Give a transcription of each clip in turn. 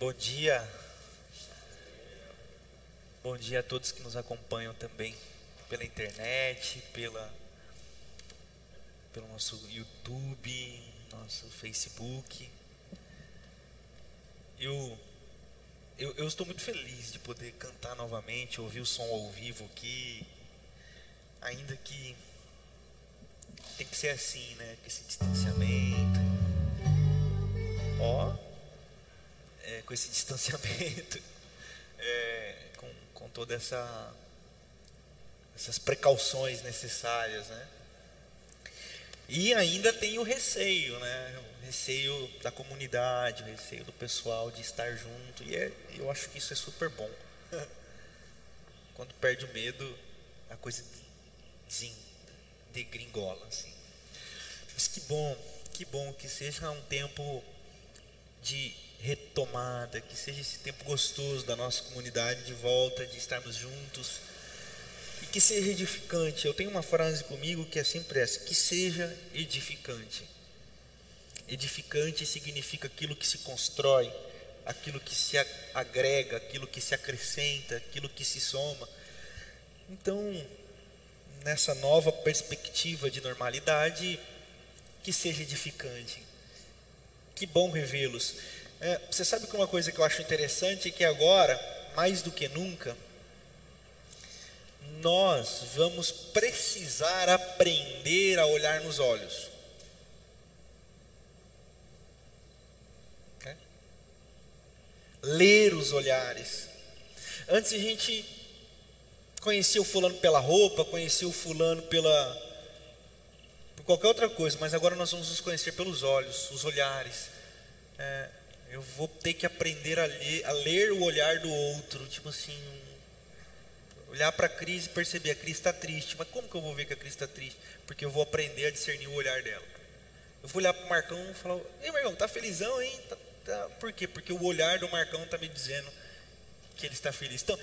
Bom dia. Bom dia a todos que nos acompanham também pela internet, pela pelo nosso YouTube, nosso Facebook. Eu, eu, eu estou muito feliz de poder cantar novamente, ouvir o som ao vivo aqui, ainda que tem que ser assim, né? Esse distanciamento. Ó, é, com esse distanciamento, é, com, com toda essa essas precauções necessárias, né? E ainda tem o receio, né? O receio da comunidade, o receio do pessoal de estar junto. E é, eu acho que isso é super bom. Quando perde o medo, a coisa degringola, assim. Mas que bom, que bom que seja um tempo de retomada, que seja esse tempo gostoso da nossa comunidade de volta, de estarmos juntos e que seja edificante. Eu tenho uma frase comigo que é sempre essa: que seja edificante. Edificante significa aquilo que se constrói, aquilo que se agrega, aquilo que se acrescenta, aquilo que se soma. Então, nessa nova perspectiva de normalidade, que seja edificante. Que bom revê-los. É, você sabe que uma coisa que eu acho interessante é que agora, mais do que nunca, nós vamos precisar aprender a olhar nos olhos. Ler os olhares. Antes a gente conhecia o fulano pela roupa, conhecia o fulano pela por qualquer outra coisa, mas agora nós vamos nos conhecer pelos olhos, os olhares. É, eu vou ter que aprender a ler, a ler o olhar do outro, tipo assim, olhar para a Cris e perceber, a Cris está triste, mas como que eu vou ver que a Cris está triste? Porque eu vou aprender a discernir o olhar dela. Eu vou olhar para o Marcão e falar, ei Marcão, tá felizão, hein? Tá, tá... Por quê? Porque o olhar do Marcão está me dizendo que ele está feliz. Então,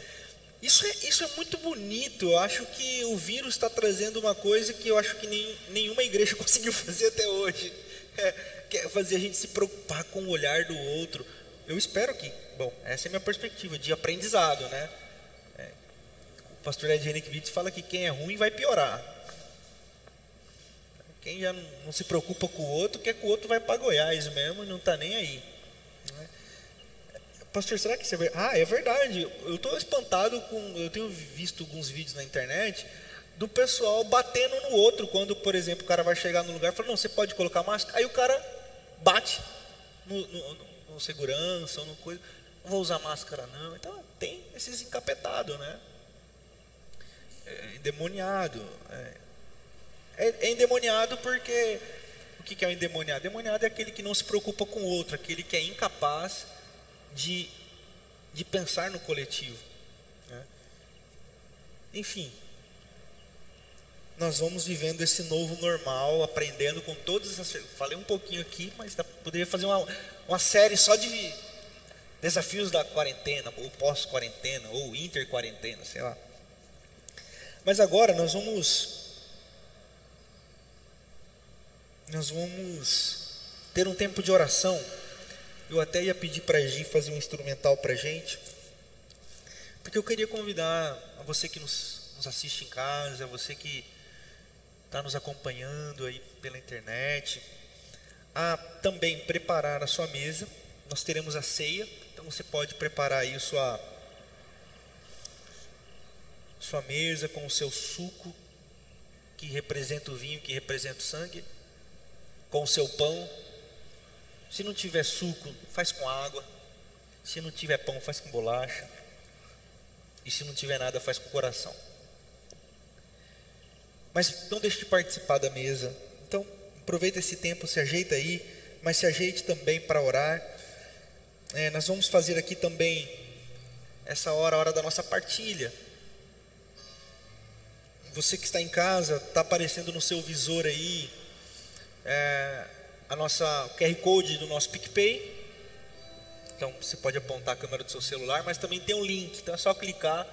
isso é, isso é muito bonito. Eu acho que o vírus está trazendo uma coisa que eu acho que nem, nenhuma igreja conseguiu fazer até hoje. É, que é fazer a gente se preocupar com o olhar do outro. Eu espero que, bom, essa é a minha perspectiva de aprendizado, né? pastor Ed Henrique fala que quem é ruim vai piorar. Quem já não se preocupa com o outro, quer que o outro vai para Goiás mesmo não está nem aí. Né? Pastor, será que isso é verdade? Ah, é verdade. Eu estou espantado com. Eu tenho visto alguns vídeos na internet do pessoal batendo no outro quando, por exemplo, o cara vai chegar no lugar e fala, não, você pode colocar máscara. Aí o cara bate no, no, no segurança ou no coisa. Não vou usar máscara, não. Então tem esses encapetados, né? é endemoniado. É, é, é endemoniado porque o que é o endemoniado? Endemoniado é aquele que não se preocupa com o outro, aquele que é incapaz de, de pensar no coletivo. Né? Enfim, nós vamos vivendo esse novo normal, aprendendo com todas essas. Falei um pouquinho aqui, mas poderia fazer uma, uma série só de desafios da quarentena, ou pós-quarentena, ou inter-quarentena, sei lá. Mas agora nós vamos nós vamos ter um tempo de oração. Eu até ia pedir para a Gi fazer um instrumental para a gente, porque eu queria convidar a você que nos, nos assiste em casa, a você que está nos acompanhando aí pela internet, a também preparar a sua mesa. Nós teremos a ceia, então você pode preparar aí sua sua mesa com o seu suco, que representa o vinho, que representa o sangue, com o seu pão. Se não tiver suco, faz com água. Se não tiver pão, faz com bolacha. E se não tiver nada, faz com coração. Mas não deixe de participar da mesa. Então, aproveita esse tempo, se ajeita aí, mas se ajeite também para orar. É, nós vamos fazer aqui também essa hora, a hora da nossa partilha. Você que está em casa, está aparecendo no seu visor aí é, a nossa QR Code do nosso PicPay. Então você pode apontar a câmera do seu celular, mas também tem um link, então é só clicar.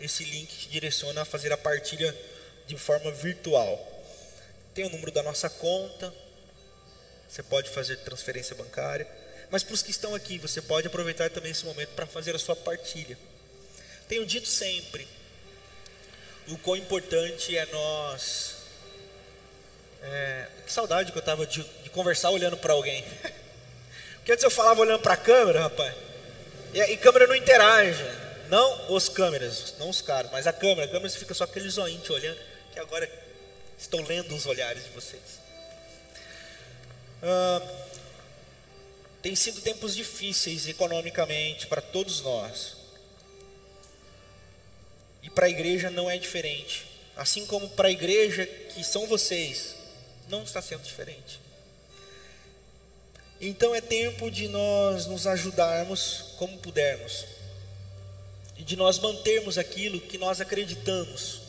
Esse link te direciona a fazer a partilha de forma virtual. Tem o número da nossa conta, você pode fazer transferência bancária. Mas para os que estão aqui, você pode aproveitar também esse momento para fazer a sua partilha. Tenho dito sempre o quão importante é nós. É, que saudade que eu estava de, de, conversar olhando para alguém. Porque antes eu falava olhando para a câmera, rapaz. E, e câmera não interage. Não os câmeras, não os caras, mas a câmera. A câmera fica só aquele zoinho te olhando. Que agora estou lendo os olhares de vocês. Ah, tem sido tempos difíceis economicamente para todos nós. E para a igreja não é diferente. Assim como para a igreja que são vocês, não está sendo diferente. Então é tempo de nós nos ajudarmos como pudermos. E de nós mantermos aquilo que nós acreditamos,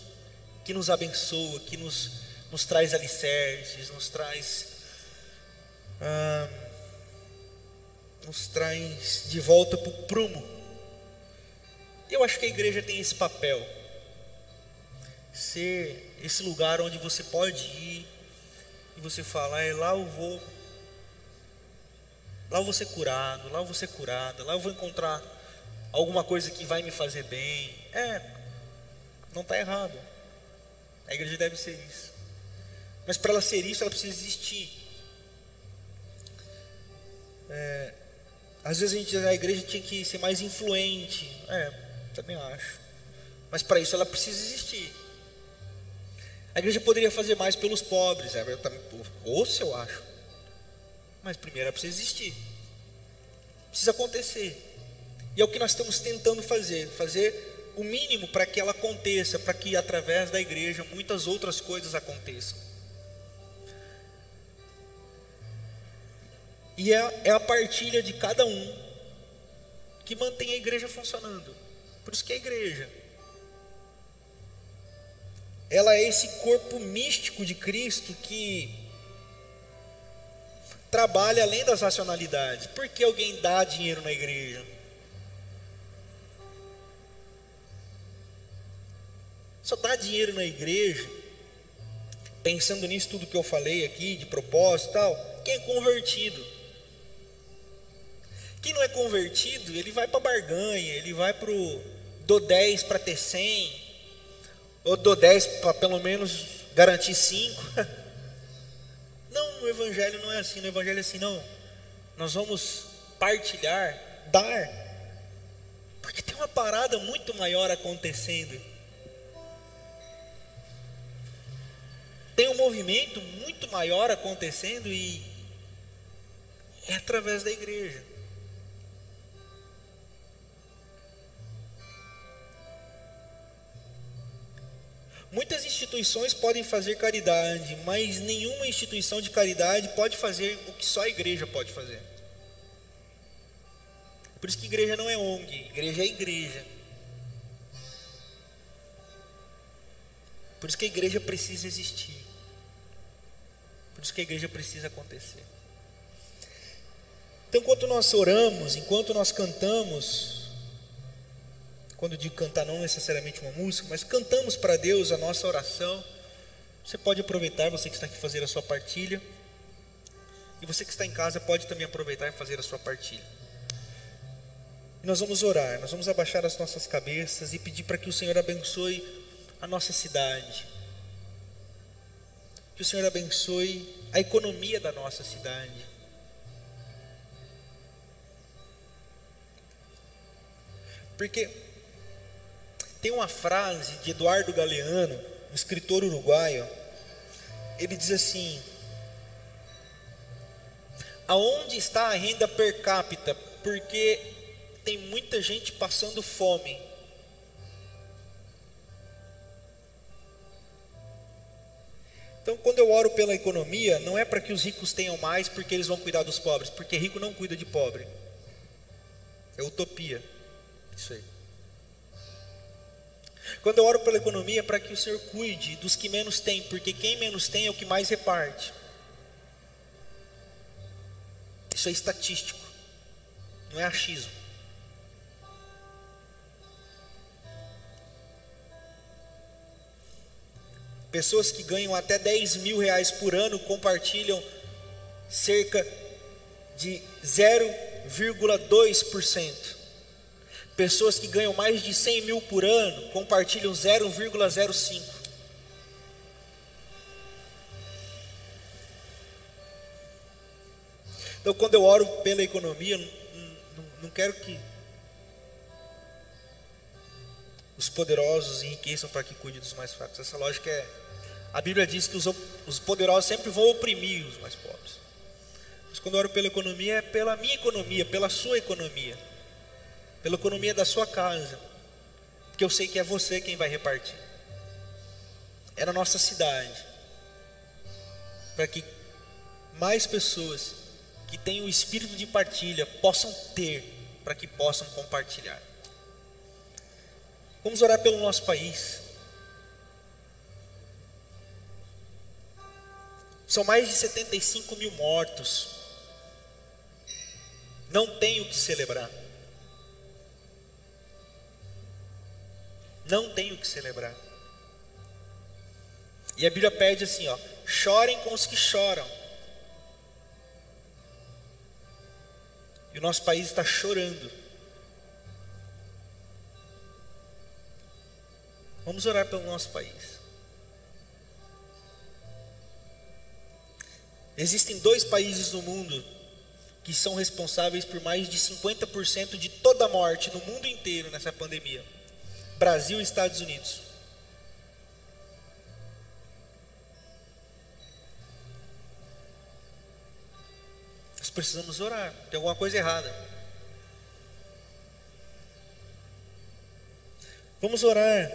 que nos abençoa, que nos, nos traz alicerces, nos traz. Ah, nos traz de volta para o prumo eu acho que a igreja tem esse papel. Ser esse lugar onde você pode ir e você falar, é lá eu vou. Lá eu vou ser curado, lá eu vou ser curada, lá eu vou encontrar alguma coisa que vai me fazer bem. É, não está errado. A igreja deve ser isso. Mas para ela ser isso, ela precisa existir. É, às vezes a, gente, a igreja tinha que ser mais influente. É, também acho. Mas para isso ela precisa existir. A igreja poderia fazer mais pelos pobres, é, ou se eu acho. Mas primeiro ela precisa existir. Precisa acontecer. E é o que nós estamos tentando fazer, fazer o mínimo para que ela aconteça, para que através da igreja muitas outras coisas aconteçam. E é, é a partilha de cada um que mantém a igreja funcionando. Por isso que a igreja. Ela é esse corpo místico de Cristo que trabalha além das racionalidades. Por que alguém dá dinheiro na igreja? Só dá dinheiro na igreja, pensando nisso tudo que eu falei aqui, de propósito e tal, quem é convertido. Quem não é convertido, ele vai para barganha, ele vai para o do 10 para ter 100, ou do 10 para pelo menos garantir 5. Não, no Evangelho não é assim, no Evangelho é assim, não. Nós vamos partilhar, dar, porque tem uma parada muito maior acontecendo. Tem um movimento muito maior acontecendo e é através da igreja. Muitas instituições podem fazer caridade, mas nenhuma instituição de caridade pode fazer o que só a igreja pode fazer. Por isso que igreja não é ONG, igreja é igreja. Por isso que a igreja precisa existir. Por isso que a igreja precisa acontecer. Então, enquanto nós oramos, enquanto nós cantamos, quando digo cantar, não necessariamente uma música, mas cantamos para Deus a nossa oração. Você pode aproveitar, você que está aqui fazer a sua partilha. E você que está em casa pode também aproveitar e fazer a sua partilha. E nós vamos orar, nós vamos abaixar as nossas cabeças e pedir para que o Senhor abençoe a nossa cidade. Que o Senhor abençoe a economia da nossa cidade. Porque tem uma frase de Eduardo Galeano, um escritor uruguaio. Ele diz assim: Aonde está a renda per capita? Porque tem muita gente passando fome. Então, quando eu oro pela economia, não é para que os ricos tenham mais porque eles vão cuidar dos pobres, porque rico não cuida de pobre. É utopia. Isso aí. Quando eu oro pela economia, é para que o Senhor cuide dos que menos têm, porque quem menos tem é o que mais reparte. Isso é estatístico, não é achismo. Pessoas que ganham até 10 mil reais por ano compartilham cerca de 0,5 0,2%. Pessoas que ganham mais de 100 mil por ano compartilham 0,05%. Então, quando eu oro pela economia, não, não quero que os poderosos enriqueçam para que cuide dos mais fracos. Essa lógica é. A Bíblia diz que os, os poderosos sempre vão oprimir os mais pobres. Mas quando eu oro pela economia, é pela minha economia, pela sua economia, pela economia da sua casa, porque eu sei que é você quem vai repartir. É na nossa cidade, para que mais pessoas que têm o espírito de partilha possam ter, para que possam compartilhar. Vamos orar pelo nosso país. São mais de 75 mil mortos. Não tem o que celebrar. Não tem o que celebrar. E a Bíblia pede assim, ó, chorem com os que choram. E o nosso país está chorando. Vamos orar pelo nosso país. Existem dois países no mundo que são responsáveis por mais de 50% de toda a morte no mundo inteiro nessa pandemia: Brasil e Estados Unidos. Nós precisamos orar, tem alguma coisa errada. Vamos orar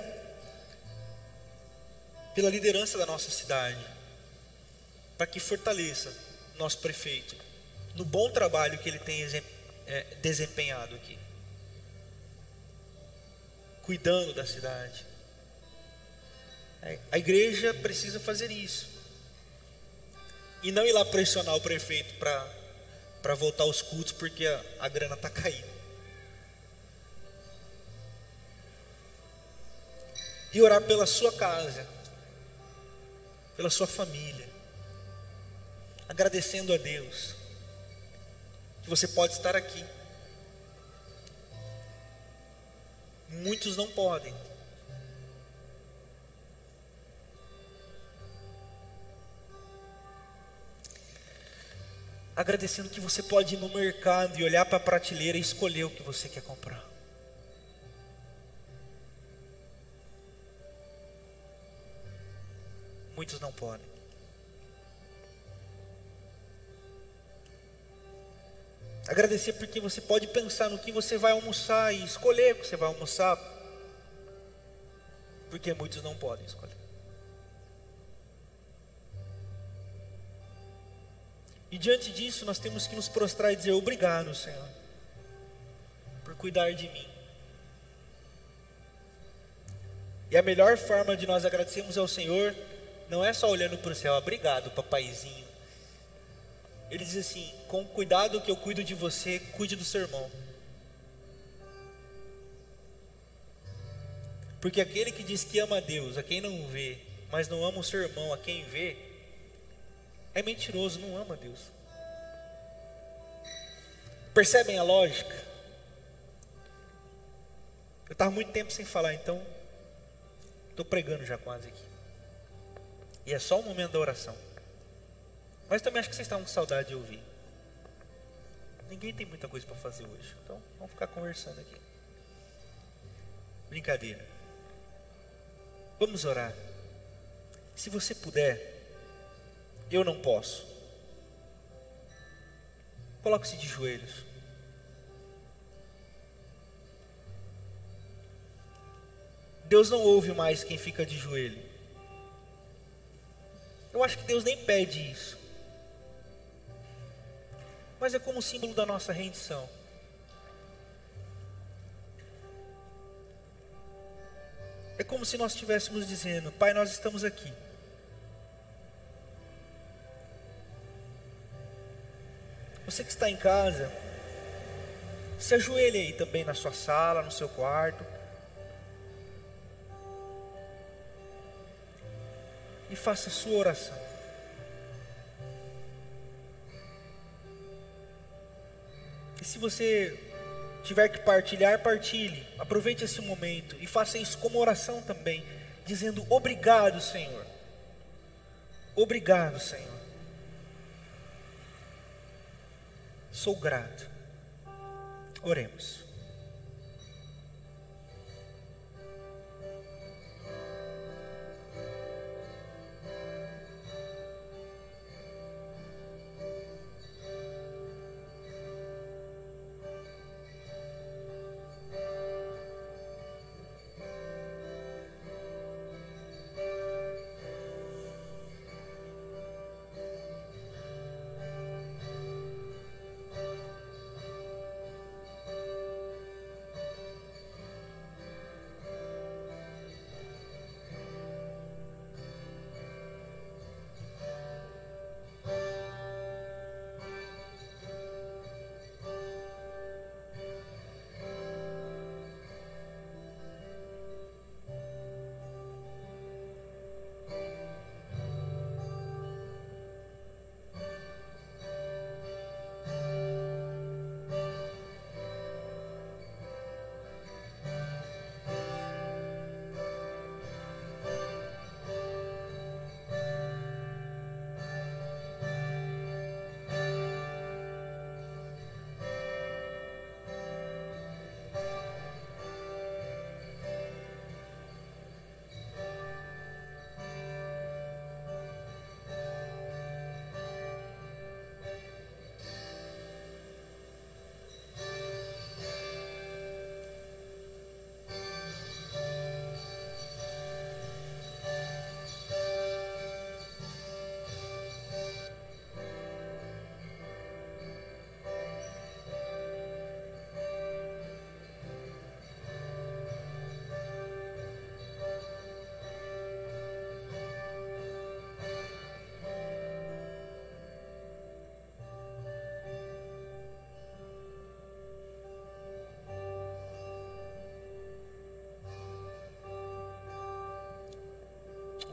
pela liderança da nossa cidade, para que fortaleça nosso prefeito no bom trabalho que ele tem é, desempenhado aqui, cuidando da cidade. É, a igreja precisa fazer isso e não ir lá pressionar o prefeito para para voltar aos cultos porque a, a grana está caindo. E orar pela sua casa, pela sua família, agradecendo a Deus que você pode estar aqui. Muitos não podem. Agradecendo que você pode ir no mercado e olhar para a prateleira e escolher o que você quer comprar. muitos não podem. Agradecer porque você pode pensar no que você vai almoçar e escolher o que você vai almoçar, porque muitos não podem escolher. E diante disso, nós temos que nos prostrar e dizer: Obrigado, Senhor, por cuidar de mim. E a melhor forma de nós agradecermos ao Senhor não é só olhando para o céu, obrigado, papaizinho. Ele diz assim: com cuidado que eu cuido de você, cuide do seu irmão. Porque aquele que diz que ama a Deus, a quem não vê, mas não ama o seu irmão, a quem vê, é mentiroso, não ama a Deus. Percebem a lógica? Eu estava muito tempo sem falar, então estou pregando já quase aqui. E é só o momento da oração. Mas também acho que vocês estavam com saudade de ouvir. Ninguém tem muita coisa para fazer hoje. Então vamos ficar conversando aqui. Brincadeira. Vamos orar. Se você puder, eu não posso. Coloque-se de joelhos. Deus não ouve mais quem fica de joelho. Eu acho que Deus nem pede isso. Mas é como símbolo da nossa rendição. É como se nós estivéssemos dizendo: Pai, nós estamos aqui. Você que está em casa, se ajoelhe aí também na sua sala, no seu quarto. e faça a sua oração. Se você tiver que partilhar, partilhe. Aproveite esse momento e faça isso como oração também, dizendo obrigado, Senhor. Obrigado, Senhor. Sou grato. Oremos.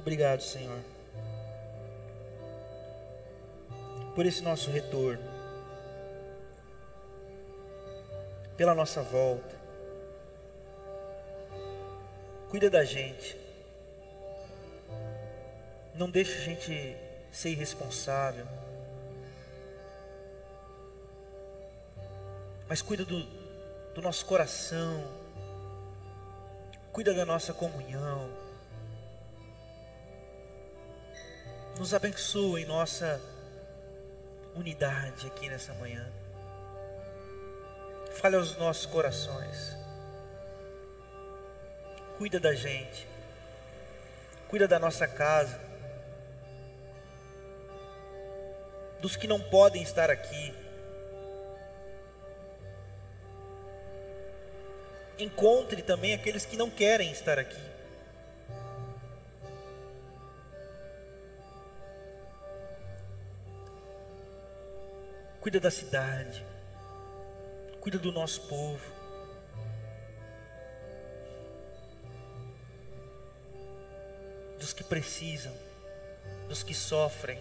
Obrigado, Senhor, por esse nosso retorno, pela nossa volta. Cuida da gente, não deixa a gente ser irresponsável, mas cuida do, do nosso coração, cuida da nossa comunhão. Nos abençoa em nossa unidade aqui nessa manhã. Fale aos nossos corações. Cuida da gente. Cuida da nossa casa. Dos que não podem estar aqui. Encontre também aqueles que não querem estar aqui. Cuida da cidade, cuida do nosso povo. Dos que precisam, dos que sofrem,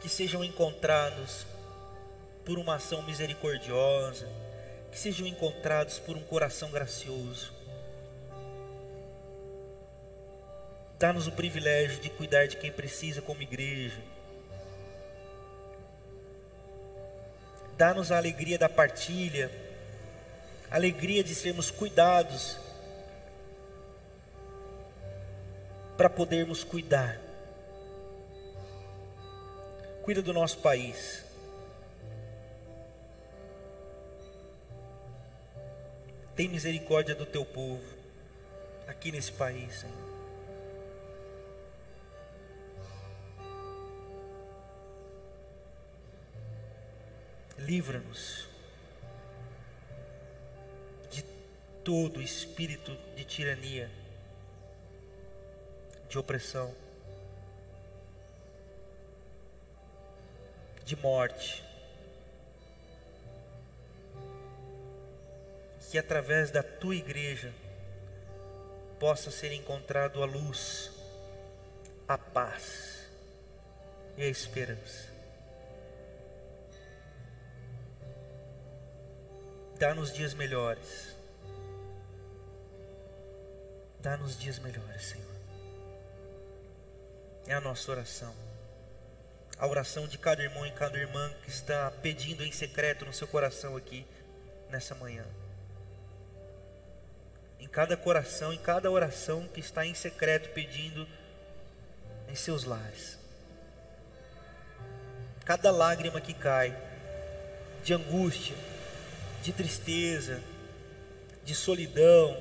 que sejam encontrados por uma ação misericordiosa, que sejam encontrados por um coração gracioso. Dá-nos o privilégio de cuidar de quem precisa como igreja dá-nos a alegria da partilha, alegria de sermos cuidados, para podermos cuidar. Cuida do nosso país. Tem misericórdia do teu povo aqui nesse país, Senhor. Livra-nos de todo espírito de tirania, de opressão, de morte. Que através da tua igreja possa ser encontrado a luz, a paz e a esperança. Dá-nos dias melhores. Dá-nos dias melhores, Senhor. É a nossa oração. A oração de cada irmão e cada irmã que está pedindo em secreto no seu coração aqui nessa manhã. Em cada coração, em cada oração que está em secreto pedindo em seus lares. Cada lágrima que cai de angústia, de tristeza, de solidão,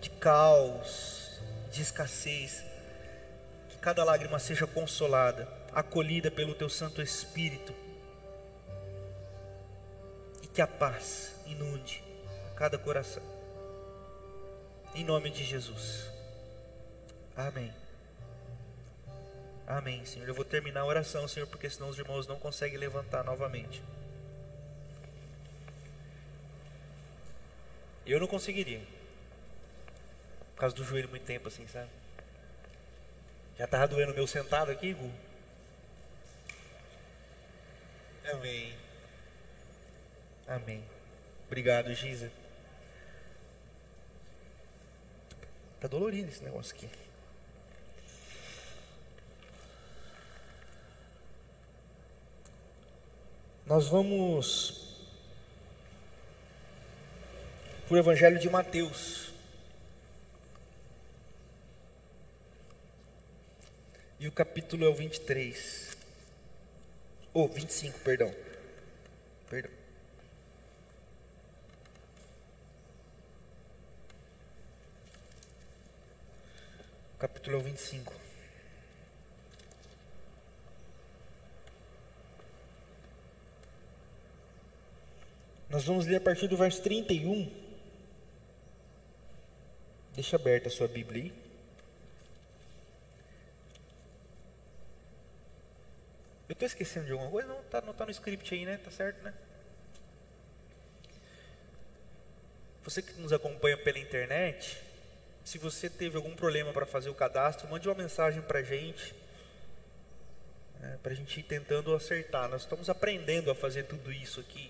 de caos, de escassez, que cada lágrima seja consolada, acolhida pelo teu Santo Espírito, e que a paz inunde cada coração. Em nome de Jesus. Amém. Amém, Senhor. Eu vou terminar a oração, Senhor, porque senão os irmãos não conseguem levantar novamente. Eu não conseguiria. Por causa do joelho muito tempo assim, sabe? Já estava doendo o meu sentado aqui, Gu? Amém. Amém. Obrigado, Giza. Tá dolorido esse negócio aqui. Nós vamos para o Evangelho de Mateus. E o capítulo é o 23. Ou oh, 25, perdão. Perdão. Capítulo é o 25. Nós vamos ler a partir do verso 31. Deixa aberta a sua Bíblia aí. Eu estou esquecendo de alguma coisa? Não, tá, não está no script aí, né? Tá certo, né? Você que nos acompanha pela internet, se você teve algum problema para fazer o cadastro, mande uma mensagem para a gente, é, para a gente ir tentando acertar. Nós estamos aprendendo a fazer tudo isso aqui.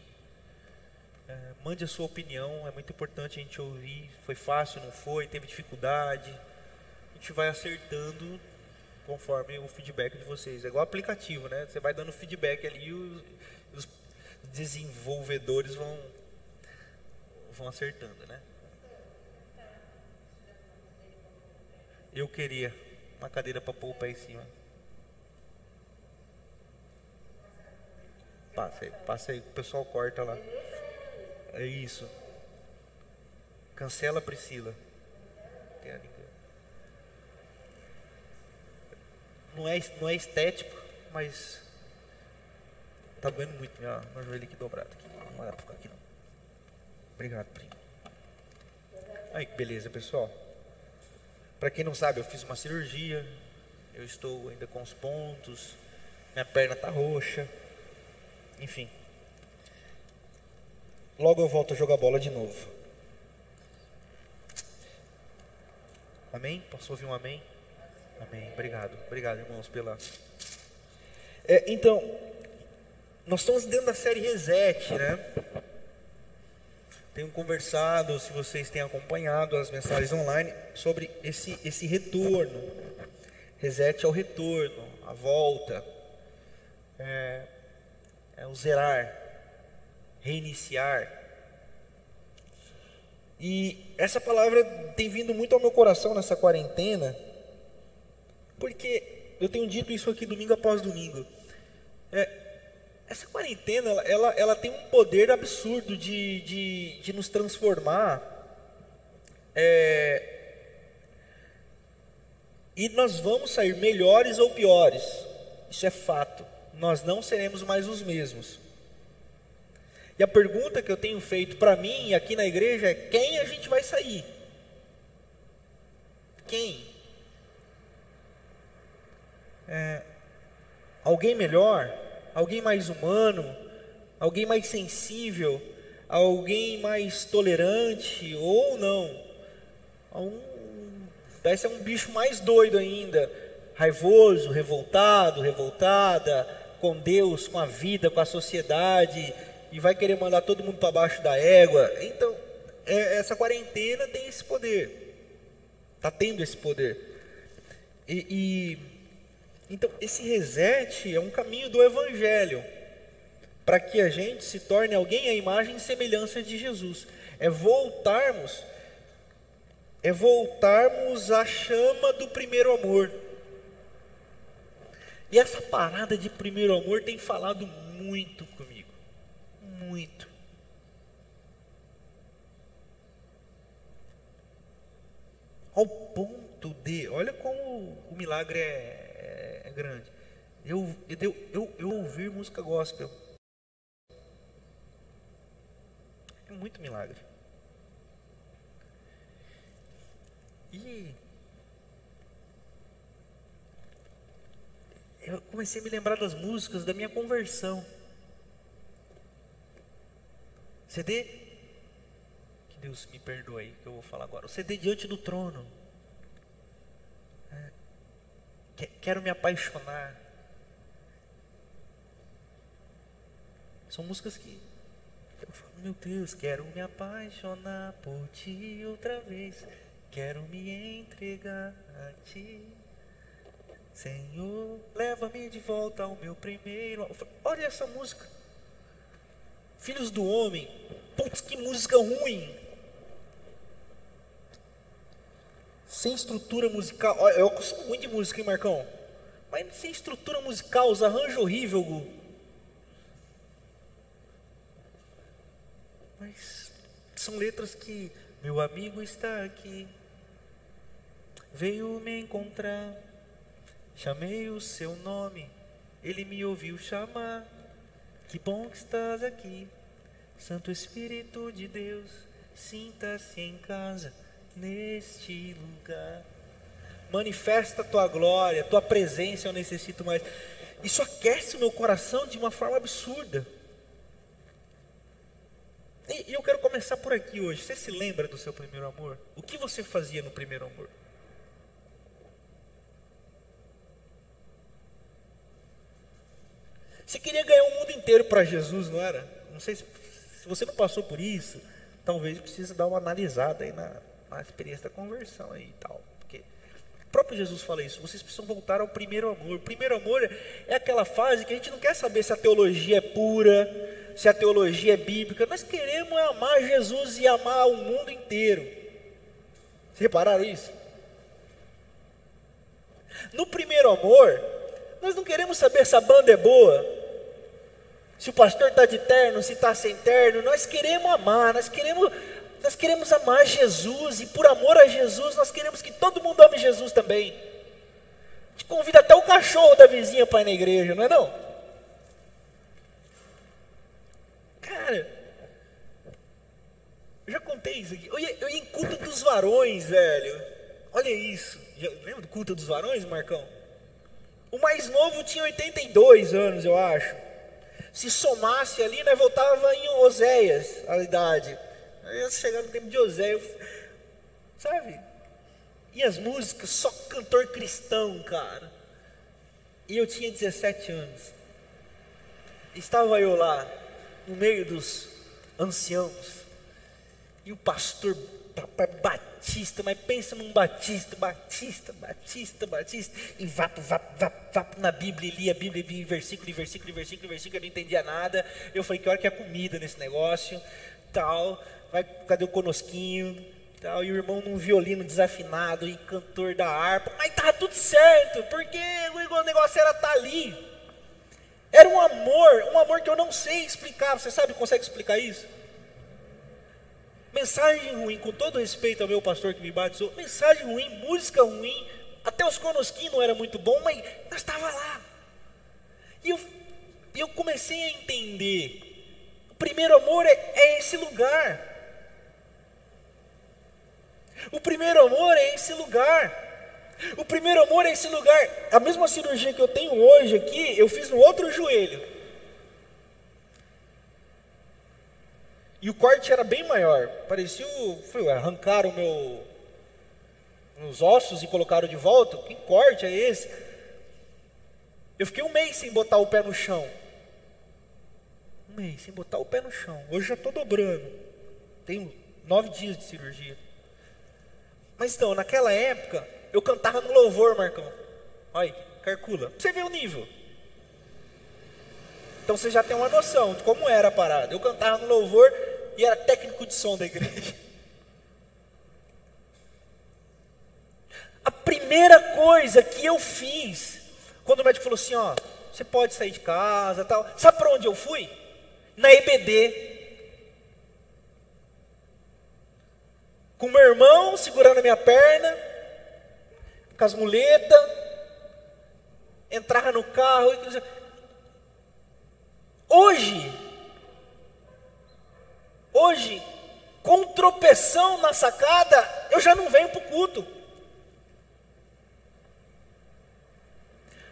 É, mande a sua opinião, é muito importante a gente ouvir. Foi fácil, não foi? Teve dificuldade? A gente vai acertando conforme o feedback de vocês. É igual aplicativo, né? Você vai dando feedback ali e os, os desenvolvedores vão, vão acertando, né? Eu queria uma cadeira para pôr o pé em cima. Passa aí, passa aí, o pessoal corta lá. É isso. Cancela Priscila. Não é, não é estético, mas tá doendo muito minha, meu joelho aqui dobrado. Aqui. Não vai pra ficar aqui não. Obrigado, primo. Aí que beleza, pessoal. Para quem não sabe, eu fiz uma cirurgia. Eu estou ainda com os pontos. Minha perna tá roxa. Enfim. Logo eu volto a jogar bola de novo. Amém? Posso ouvir um amém? Amém. Obrigado. Obrigado, irmãos, pela. É, então, nós estamos dentro da série Reset, né? Tenho conversado, se vocês têm acompanhado as mensagens online, sobre esse, esse retorno. Reset é o retorno, a volta, é, é o zerar reiniciar. E essa palavra tem vindo muito ao meu coração nessa quarentena, porque eu tenho dito isso aqui domingo após domingo. É, essa quarentena, ela, ela, tem um poder absurdo de, de, de nos transformar. É, e nós vamos sair melhores ou piores. Isso é fato. Nós não seremos mais os mesmos. E a pergunta que eu tenho feito para mim aqui na igreja é: quem a gente vai sair? Quem? É, alguém melhor? Alguém mais humano? Alguém mais sensível? Alguém mais tolerante? Ou não? Um, parece ser um bicho mais doido ainda, raivoso, revoltado, revoltada, com Deus, com a vida, com a sociedade e vai querer mandar todo mundo para baixo da égua. Então, é, essa quarentena tem esse poder, está tendo esse poder. E, e, então esse reset é um caminho do Evangelho para que a gente se torne alguém à imagem e semelhança de Jesus. É voltarmos, é voltarmos à chama do primeiro amor. E essa parada de primeiro amor tem falado muito comigo. Muito. Ao ponto de, olha como o milagre é, é, é grande. Eu, eu, eu, eu ouvir música gospel. É muito milagre. E eu comecei a me lembrar das músicas da minha conversão. CD? Que Deus me perdoe que eu vou falar agora. O CD diante do trono. É. Quero me apaixonar. São músicas que eu falo, meu Deus, quero me apaixonar por ti outra vez. Quero me entregar a ti. Senhor, leva-me de volta ao meu primeiro. Olha essa música. Filhos do homem. Putz, que música ruim. Sem estrutura musical. Eu gosto muito de música, hein, Marcão? Mas sem estrutura musical, os arranjos horríveis, Gu. Mas são letras que meu amigo está aqui. Veio me encontrar Chamei o seu nome, ele me ouviu chamar. Que bom que estás aqui, Santo Espírito de Deus, sinta-se em casa neste lugar. Manifesta a tua glória, tua presença eu necessito mais. Isso aquece o meu coração de uma forma absurda. E eu quero começar por aqui hoje. Você se lembra do seu primeiro amor? O que você fazia no primeiro amor? Você queria ganhar o mundo inteiro para Jesus, não era? Não sei se, se, você não passou por isso, talvez precise dar uma analisada aí na, na experiência da conversão aí e tal. Porque o próprio Jesus fala isso, vocês precisam voltar ao primeiro amor. O primeiro amor é aquela fase que a gente não quer saber se a teologia é pura, se a teologia é bíblica. Nós queremos é amar Jesus e amar o mundo inteiro. Vocês repararam isso? No primeiro amor, nós não queremos saber se a banda é boa, se o pastor está de terno, se está sem terno, nós queremos amar, nós queremos, nós queremos amar Jesus, e por amor a Jesus, nós queremos que todo mundo ame Jesus também. Gente convida até o cachorro da vizinha para ir na igreja, não é não? Cara, eu já contei isso aqui. Eu ia, eu ia em culto dos varões, velho. Olha isso. Lembra do culto dos varões, Marcão? O mais novo tinha 82 anos, eu acho se somasse ali, nós voltava em Oséias, a idade. Aí chegar no tempo de Oséias, sabe? E as músicas, só cantor cristão, cara. E eu tinha 17 anos. Estava eu lá, no meio dos anciãos. E o pastor Batista, mas pensa num Batista, Batista, Batista, Batista, e vapo, vapo, vapo, vapo na Bíblia, lia a Bíblia, lia versículo, versículo, versículo, versículo, eu não entendia nada. Eu falei, que hora que é comida nesse negócio, tal, vai, cadê o conosquinho, tal, e o irmão num violino desafinado, e cantor da harpa, mas tá tudo certo, porque o negócio era estar tá ali. Era um amor, um amor que eu não sei explicar, você sabe, consegue explicar isso? Mensagem ruim, com todo respeito ao meu pastor que me batizou, mensagem ruim, música ruim, até os conosquinhos não era muito bom, mas nós estava lá. E eu, eu comecei a entender. O primeiro amor é, é esse lugar. O primeiro amor é esse lugar. O primeiro amor é esse lugar. A mesma cirurgia que eu tenho hoje aqui, eu fiz no outro joelho. E o corte era bem maior. Parecia. Foi, arrancaram meu, meus ossos e colocaram de volta. Que corte é esse? Eu fiquei um mês sem botar o pé no chão. Um mês, sem botar o pé no chão. Hoje já estou dobrando. Tenho nove dias de cirurgia. Mas então, naquela época, eu cantava no louvor, Marcão. Olha, calcula. Você vê o nível. Então você já tem uma noção de como era a parada. Eu cantava no louvor e era técnico de som da igreja. A primeira coisa que eu fiz, quando o médico falou assim, ó, você pode sair de casa, tal. Sabe para onde eu fui? Na EBD. Com meu irmão segurando a minha perna, com as muletas, entrava no carro. Hoje, hoje, com tropeção na sacada, eu já não venho para o culto.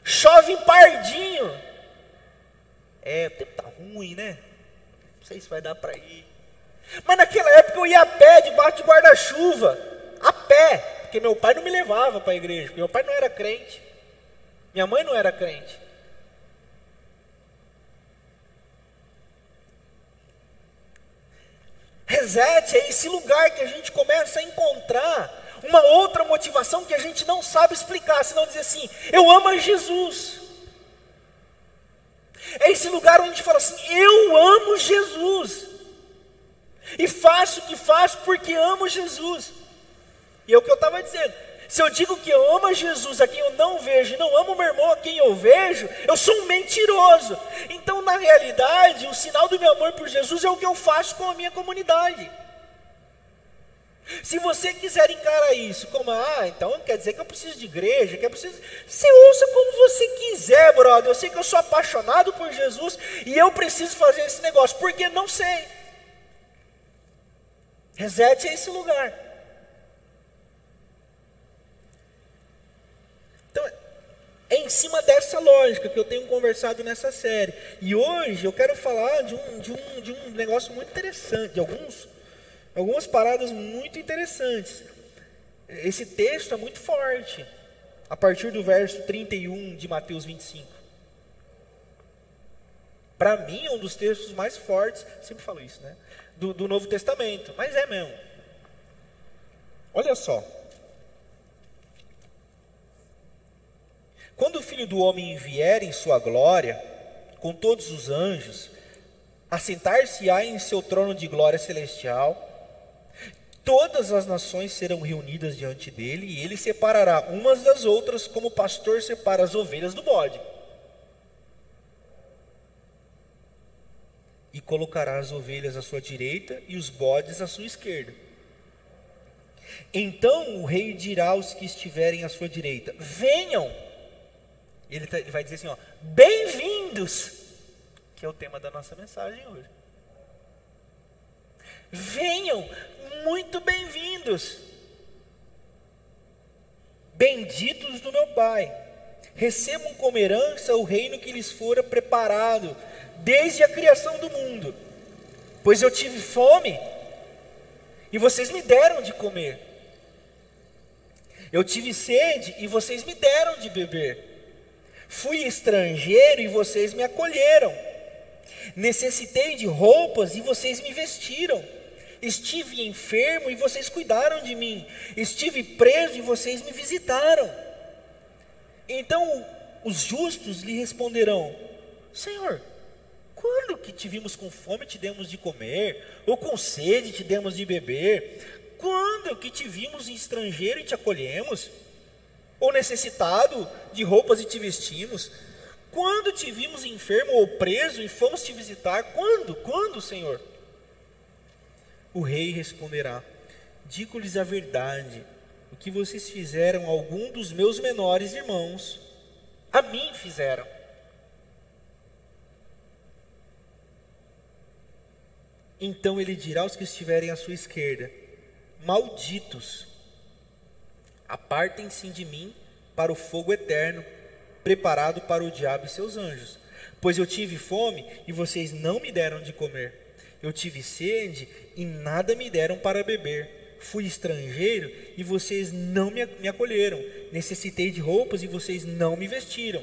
Chove em pardinho. É, o tempo tá ruim, né? Não sei se vai dar para ir. Mas naquela época eu ia a pé, debaixo de guarda-chuva. A pé. Porque meu pai não me levava para a igreja. Porque meu pai não era crente. Minha mãe não era crente. Reset é esse lugar que a gente começa a encontrar uma outra motivação que a gente não sabe explicar, senão dizer assim: eu amo a Jesus. É esse lugar onde a gente fala assim: eu amo Jesus. E faço o que faço porque amo Jesus. E é o que eu estava dizendo. Se eu digo que eu amo a Jesus a quem eu não vejo e não amo meu irmão a quem eu vejo, eu sou um mentiroso. Então, na realidade, o sinal do meu amor por Jesus é o que eu faço com a minha comunidade. Se você quiser encarar isso como, ah, então quer dizer que eu preciso de igreja, que eu preciso. Você ouça como você quiser, brother. Eu sei que eu sou apaixonado por Jesus e eu preciso fazer esse negócio, porque não sei. Resete esse lugar. Então, é em cima dessa lógica que eu tenho conversado nessa série. E hoje eu quero falar de um, de um, de um negócio muito interessante, de alguns algumas paradas muito interessantes. Esse texto é muito forte, a partir do verso 31 de Mateus 25. Para mim, é um dos textos mais fortes, sempre falo isso, né? Do, do Novo Testamento, mas é mesmo. Olha só. Quando o Filho do Homem vier em sua glória, com todos os anjos, assentar-se-á em seu trono de glória celestial, Todas as nações serão reunidas diante dele e ele separará umas das outras, como o pastor separa as ovelhas do bode. E colocará as ovelhas à sua direita e os bodes à sua esquerda. Então o rei dirá aos que estiverem à sua direita: Venham! Ele, tá, ele vai dizer assim: ó, Bem-vindos! Que é o tema da nossa mensagem hoje. Venham, muito bem-vindos. Benditos do meu Pai, recebam como herança o reino que lhes fora preparado desde a criação do mundo. Pois eu tive fome e vocês me deram de comer. Eu tive sede e vocês me deram de beber. Fui estrangeiro e vocês me acolheram. Necessitei de roupas e vocês me vestiram. Estive enfermo e vocês cuidaram de mim. Estive preso e vocês me visitaram. Então os justos lhe responderão: Senhor, quando que te vimos com fome e te demos de comer, ou com sede te demos de beber? Quando que te vimos estrangeiro e te acolhemos? Ou necessitado de roupas e te vestimos? Quando te vimos enfermo ou preso e fomos te visitar? Quando? Quando, Senhor? O rei responderá: Digo-lhes a verdade, o que vocês fizeram a algum dos meus menores irmãos, a mim fizeram. Então ele dirá aos que estiverem à sua esquerda: Malditos, apartem-se de mim para o fogo eterno, preparado para o diabo e seus anjos. Pois eu tive fome e vocês não me deram de comer eu tive sede e nada me deram para beber. Fui estrangeiro e vocês não me, acolheram. Necessitei de roupas e vocês não me vestiram.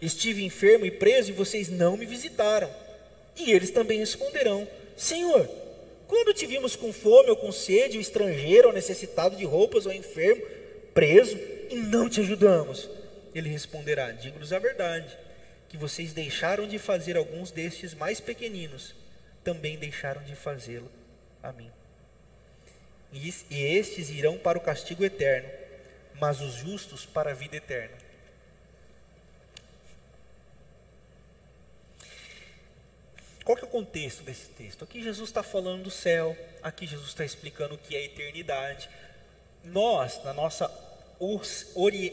Estive enfermo e preso e vocês não me visitaram. E eles também responderão: Senhor, quando te vimos com fome ou com sede, ou estrangeiro, ou necessitado de roupas, ou enfermo, preso, e não te ajudamos? Ele responderá: Digo-lhes a verdade, que vocês deixaram de fazer alguns destes mais pequeninos, também deixaram de fazê-lo a mim. E estes irão para o castigo eterno, mas os justos para a vida eterna. Qual que é o contexto desse texto? Aqui Jesus está falando do céu, aqui Jesus está explicando o que é eternidade. Nós, na nossa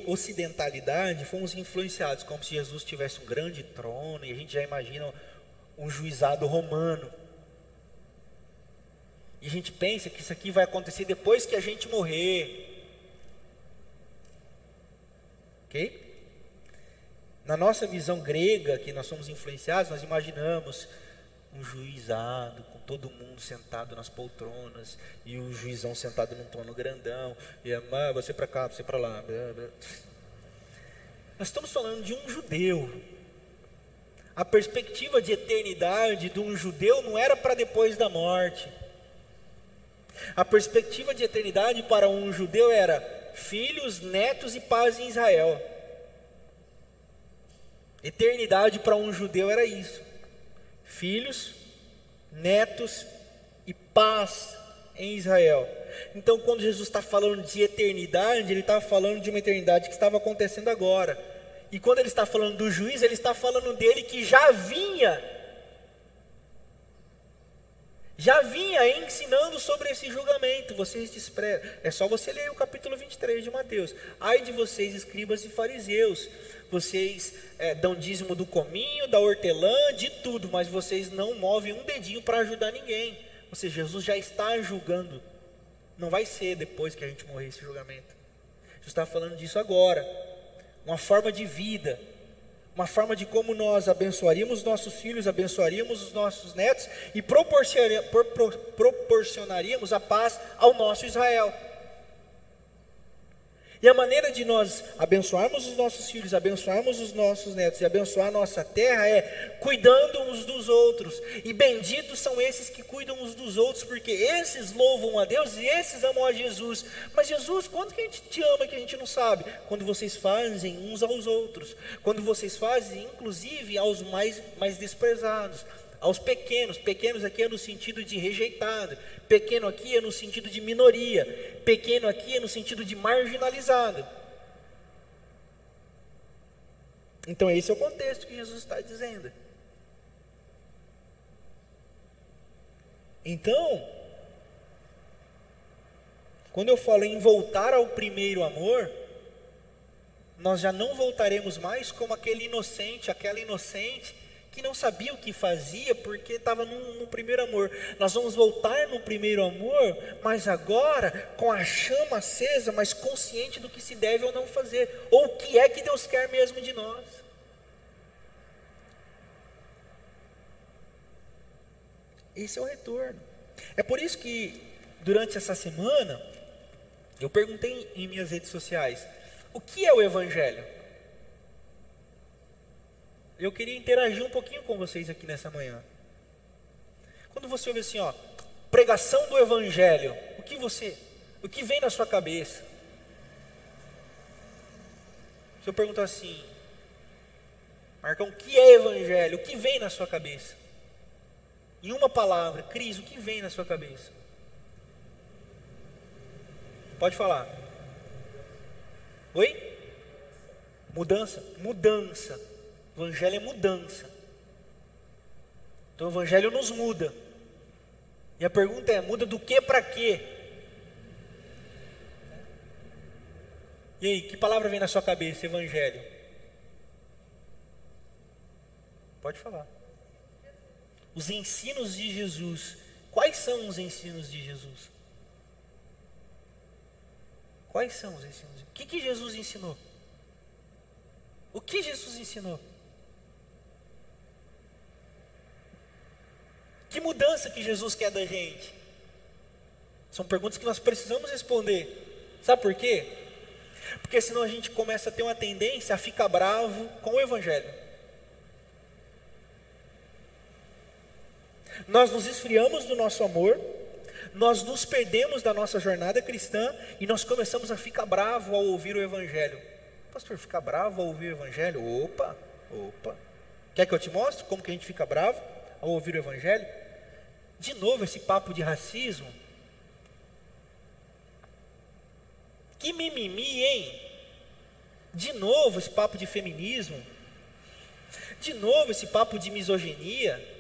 ocidentalidade, fomos influenciados como se Jesus tivesse um grande trono e a gente já imagina um juizado romano. E a gente pensa que isso aqui vai acontecer depois que a gente morrer. Ok? Na nossa visão grega, que nós somos influenciados, nós imaginamos um juizado, todo mundo sentado nas poltronas, e o juizão sentado num trono grandão, e a ah, você para cá, você para lá. Nós estamos falando de um judeu. A perspectiva de eternidade de um judeu não era para depois da morte. A perspectiva de eternidade para um judeu era filhos, netos e paz em Israel. Eternidade para um judeu era isso filhos, netos e paz em Israel. Então, quando Jesus está falando de eternidade, ele está falando de uma eternidade que estava acontecendo agora. E quando ele está falando do juiz, ele está falando dele que já vinha, já vinha ensinando sobre esse julgamento. Vocês desprezam. É só você ler o capítulo 23 de Mateus. Ai de vocês, escribas e fariseus, vocês é, dão dízimo do cominho, da hortelã, de tudo, mas vocês não movem um dedinho para ajudar ninguém. Ou seja, Jesus já está julgando. Não vai ser depois que a gente morrer esse julgamento. Jesus está falando disso agora. Uma forma de vida, uma forma de como nós abençoaríamos nossos filhos, abençoaríamos os nossos netos e proporcionaríamos a paz ao nosso Israel. E a maneira de nós abençoarmos os nossos filhos, abençoarmos os nossos netos e abençoar a nossa terra é cuidando uns dos outros. E benditos são esses que cuidam uns dos outros, porque esses louvam a Deus e esses amam a Jesus. Mas Jesus, quando que a gente te ama que a gente não sabe? Quando vocês fazem uns aos outros, quando vocês fazem inclusive aos mais, mais desprezados aos pequenos. Pequenos aqui é no sentido de rejeitado. Pequeno aqui é no sentido de minoria. Pequeno aqui é no sentido de marginalizado. Então, esse é o contexto que Jesus está dizendo. Então, quando eu falo em voltar ao primeiro amor, nós já não voltaremos mais como aquele inocente, aquela inocente que não sabia o que fazia porque estava no, no, primeiro amor. Nós vamos voltar no primeiro amor, mas agora com a chama acesa, mas consciente do que se deve ou não fazer, ou o que é que Deus quer mesmo de nós. Esse é o retorno. É por isso que durante essa semana eu perguntei em minhas redes sociais: o que é o Evangelho? Eu queria interagir um pouquinho com vocês aqui nessa manhã. Quando você ouve assim, ó, pregação do evangelho, o que você, o que vem na sua cabeça? Se eu perguntar assim, Marcão, o que é evangelho? O que vem na sua cabeça? Em uma palavra, Cris, o que vem na sua cabeça? Pode falar. Oi? Mudança? Mudança. Evangelho é mudança. Então o Evangelho nos muda. E a pergunta é: muda do que para quê? E aí, que palavra vem na sua cabeça, Evangelho? Pode falar. Os ensinos de Jesus. Quais são os ensinos de Jesus? Quais são os ensinos? O que, que Jesus ensinou? O que Jesus ensinou? Que mudança que Jesus quer da gente? São perguntas que nós precisamos responder. Sabe por quê? Porque senão a gente começa a ter uma tendência a ficar bravo com o Evangelho. Nós nos esfriamos do nosso amor, nós nos perdemos da nossa jornada cristã e nós começamos a ficar bravo ao ouvir o Evangelho. Pastor, ficar bravo ao ouvir o Evangelho? Opa, opa. Quer que eu te mostre como que a gente fica bravo ao ouvir o Evangelho? De novo esse papo de racismo. Que mimimi, hein? De novo esse papo de feminismo. De novo esse papo de misoginia.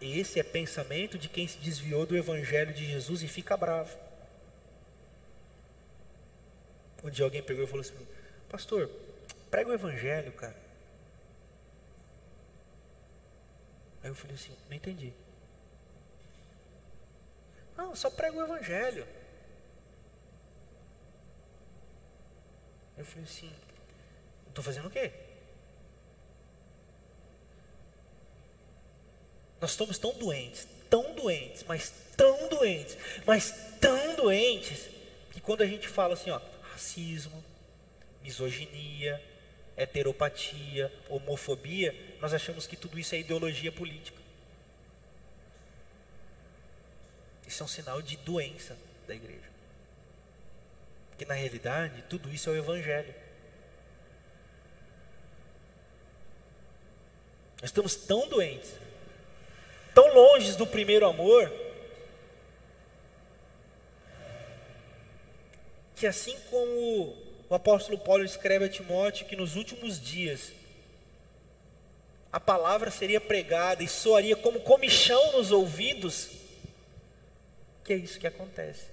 Esse é pensamento de quem se desviou do Evangelho de Jesus e fica bravo. Um dia alguém pegou e falou assim: Pastor, prega o Evangelho, cara. Aí eu falei assim: Não entendi. Não, só prega o Evangelho. Eu falei assim: Estou fazendo o quê? Nós estamos tão doentes, tão doentes, mas tão doentes, mas tão doentes, que quando a gente fala assim, ó, racismo, misoginia, heteropatia, homofobia, nós achamos que tudo isso é ideologia política. Isso é um sinal de doença da igreja. Porque na realidade, tudo isso é o evangelho. Nós estamos tão doentes tão longe do primeiro amor, que assim como o apóstolo Paulo escreve a Timóteo que nos últimos dias a palavra seria pregada e soaria como comichão nos ouvidos, que é isso que acontece.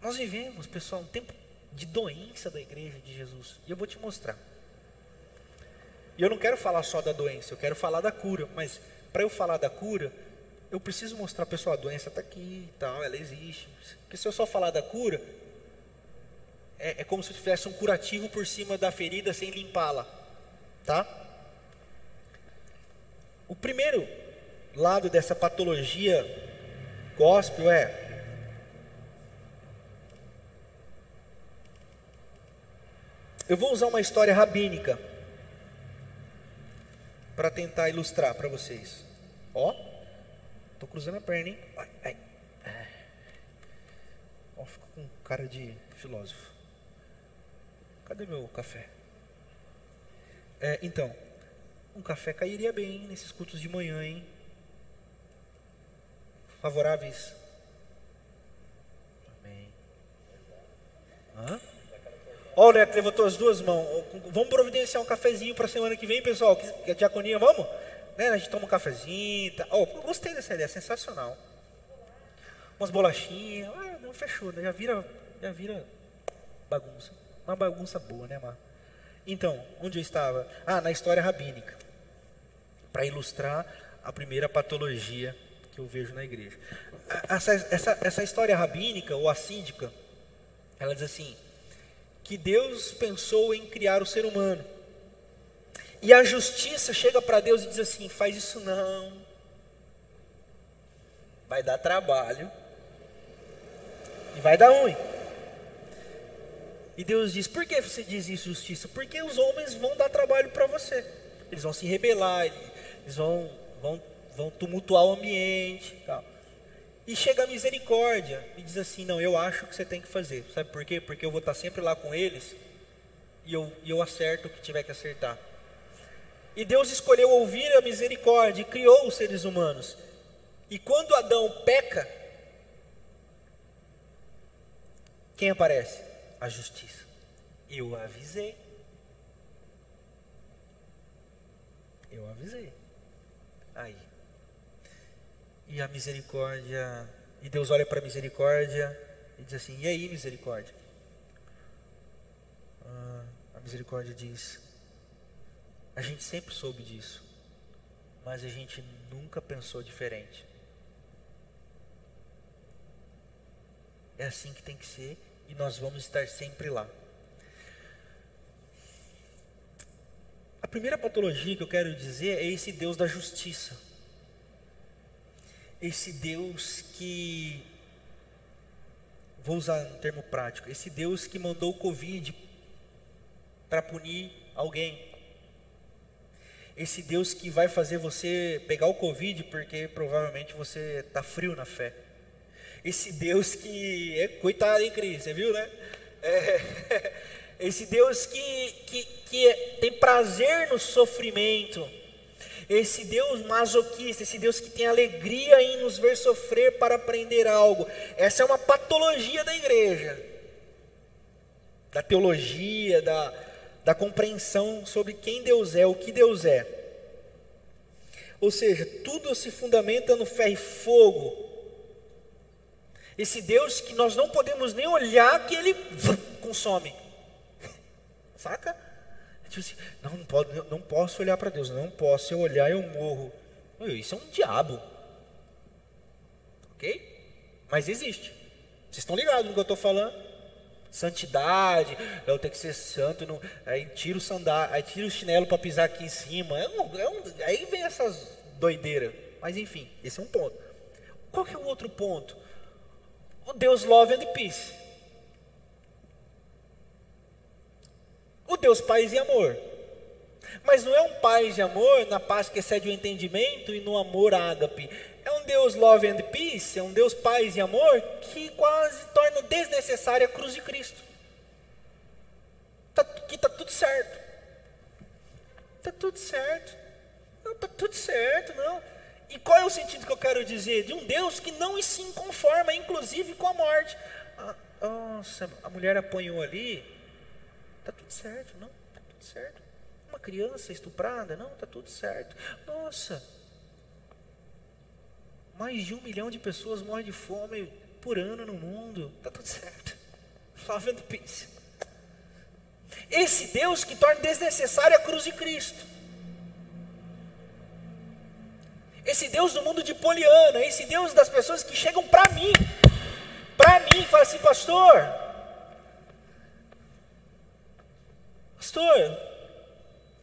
Nós vivemos, pessoal, um tempo de doença da igreja de Jesus. E eu vou te mostrar. E eu não quero falar só da doença, eu quero falar da cura. Mas para eu falar da cura, eu preciso mostrar, pessoal, a doença está aqui tal, ela existe. Porque se eu só falar da cura, é, é como se tivesse um curativo por cima da ferida sem limpá-la. Tá? O primeiro lado dessa patologia gospel é Eu vou usar uma história rabínica para tentar ilustrar para vocês. Ó, tô cruzando a perna, hein? Ai, ai. Ó, fico com cara de filósofo. Cadê meu café? É, então, um café cairia bem nesses cultos de manhã, hein? Favoráveis? Amém. Hã? Ó, o levantou as duas mãos. Vamos providenciar um cafezinho para a semana que vem, pessoal. Que a diaconia, vamos? Né? A gente toma um cafezinho. Tá. Oh, gostei dessa ideia, sensacional. Umas bolachinhas. Ah, não, fechou. Né? Já vira, já vira bagunça. Uma bagunça boa, né, Mar? Então, onde eu estava? Ah, na história rabínica. Para ilustrar a primeira patologia que eu vejo na igreja. Essa, essa, essa história rabínica, ou a síndica, ela diz assim: que Deus pensou em criar o ser humano. E a justiça chega para Deus e diz assim: faz isso não, vai dar trabalho e vai dar ruim. E Deus diz: por que você diz isso, justiça? Porque os homens vão dar trabalho para você, eles vão se rebelar, eles vão, vão, vão tumultuar o ambiente. Tal. E chega a misericórdia e diz assim: Não, eu acho que você tem que fazer. Sabe por quê? Porque eu vou estar sempre lá com eles e eu, e eu acerto o que tiver que acertar. E Deus escolheu ouvir a misericórdia e criou os seres humanos. E quando Adão peca, quem aparece? A justiça. Eu avisei. Eu avisei. Aí. E a misericórdia, e Deus olha para a misericórdia e diz assim: E aí, misericórdia? Ah, a misericórdia diz: A gente sempre soube disso, mas a gente nunca pensou diferente. É assim que tem que ser e nós vamos estar sempre lá. A primeira patologia que eu quero dizer é esse Deus da justiça esse Deus que, vou usar um termo prático, esse Deus que mandou o Covid para punir alguém. Esse Deus que vai fazer você pegar o Covid porque provavelmente você está frio na fé. Esse Deus que é coitado, hein, Cris? Você viu, né? É, esse Deus que, que, que é, tem prazer no sofrimento. Esse Deus masoquista, esse Deus que tem alegria em nos ver sofrer para aprender algo. Essa é uma patologia da igreja, da teologia, da, da compreensão sobre quem Deus é, o que Deus é. Ou seja, tudo se fundamenta no ferro e fogo. Esse Deus que nós não podemos nem olhar que ele consome. Saca? Tipo assim, não, não, pode, não posso olhar para Deus, não posso. Se eu olhar, eu morro. Isso é um diabo. Ok? Mas existe. Vocês estão ligados no que eu estou falando? Santidade, eu tenho que ser santo, não, aí tira o sandália, aí tira o chinelo para pisar aqui em cima. É um, é um, aí vem essas doideiras. Mas enfim, esse é um ponto. Qual que é o outro ponto? O Deus love and peace. O Deus paz e amor. Mas não é um paz e amor na paz que excede o entendimento e no amor ágape. É um Deus love and peace, é um Deus paz e amor que quase torna desnecessária a cruz de Cristo. Tá, que está tudo certo. Está tudo certo. Não, está tudo certo, não. E qual é o sentido que eu quero dizer? De um Deus que não se conforma, inclusive com a morte. Ah, nossa, a mulher apanhou ali. Está tudo certo, não? Está tudo certo. Uma criança estuprada, não? Está tudo certo. Nossa, mais de um milhão de pessoas morrem de fome por ano no mundo. Está tudo certo. Love and peace. Esse Deus que torna desnecessária a cruz de Cristo. Esse Deus do mundo de Poliana, esse Deus das pessoas que chegam para mim, para mim, e falam assim, pastor, pastor,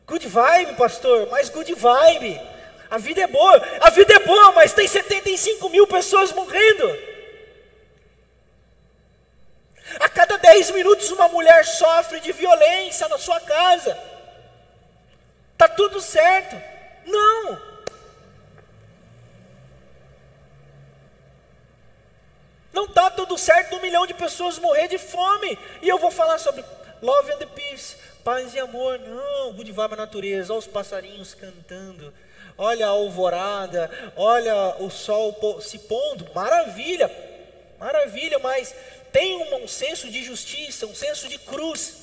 good vibe, pastor, mas good vibe. A vida é boa, a vida é boa, mas tem 75 mil pessoas morrendo. A cada 10 minutos uma mulher sofre de violência na sua casa. Tá tudo certo? Não. Não tá tudo certo um milhão de pessoas morrer de fome. E eu vou falar sobre love and peace, paz e amor. Não, good vibe natureza, olha os passarinhos cantando olha a alvorada, olha o sol se pondo, maravilha, maravilha, mas tem um, um senso de justiça, um senso de cruz,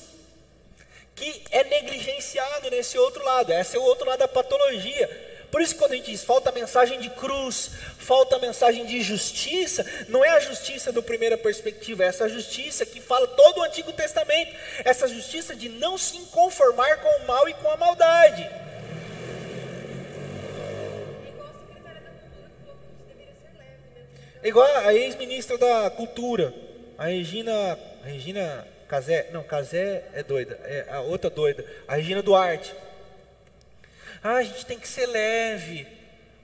que é negligenciado nesse outro lado, esse é o outro lado da patologia. Por isso, quando a gente diz falta mensagem de cruz, falta mensagem de justiça, não é a justiça do primeira perspectiva, é essa justiça que fala todo o Antigo Testamento, essa justiça de não se conformar com o mal e com a maldade. Igual a ex-ministra da Cultura, a Regina, a Regina Casé, não, Casé é doida, é a outra doida, a Regina Duarte. Ah, a gente tem que ser leve.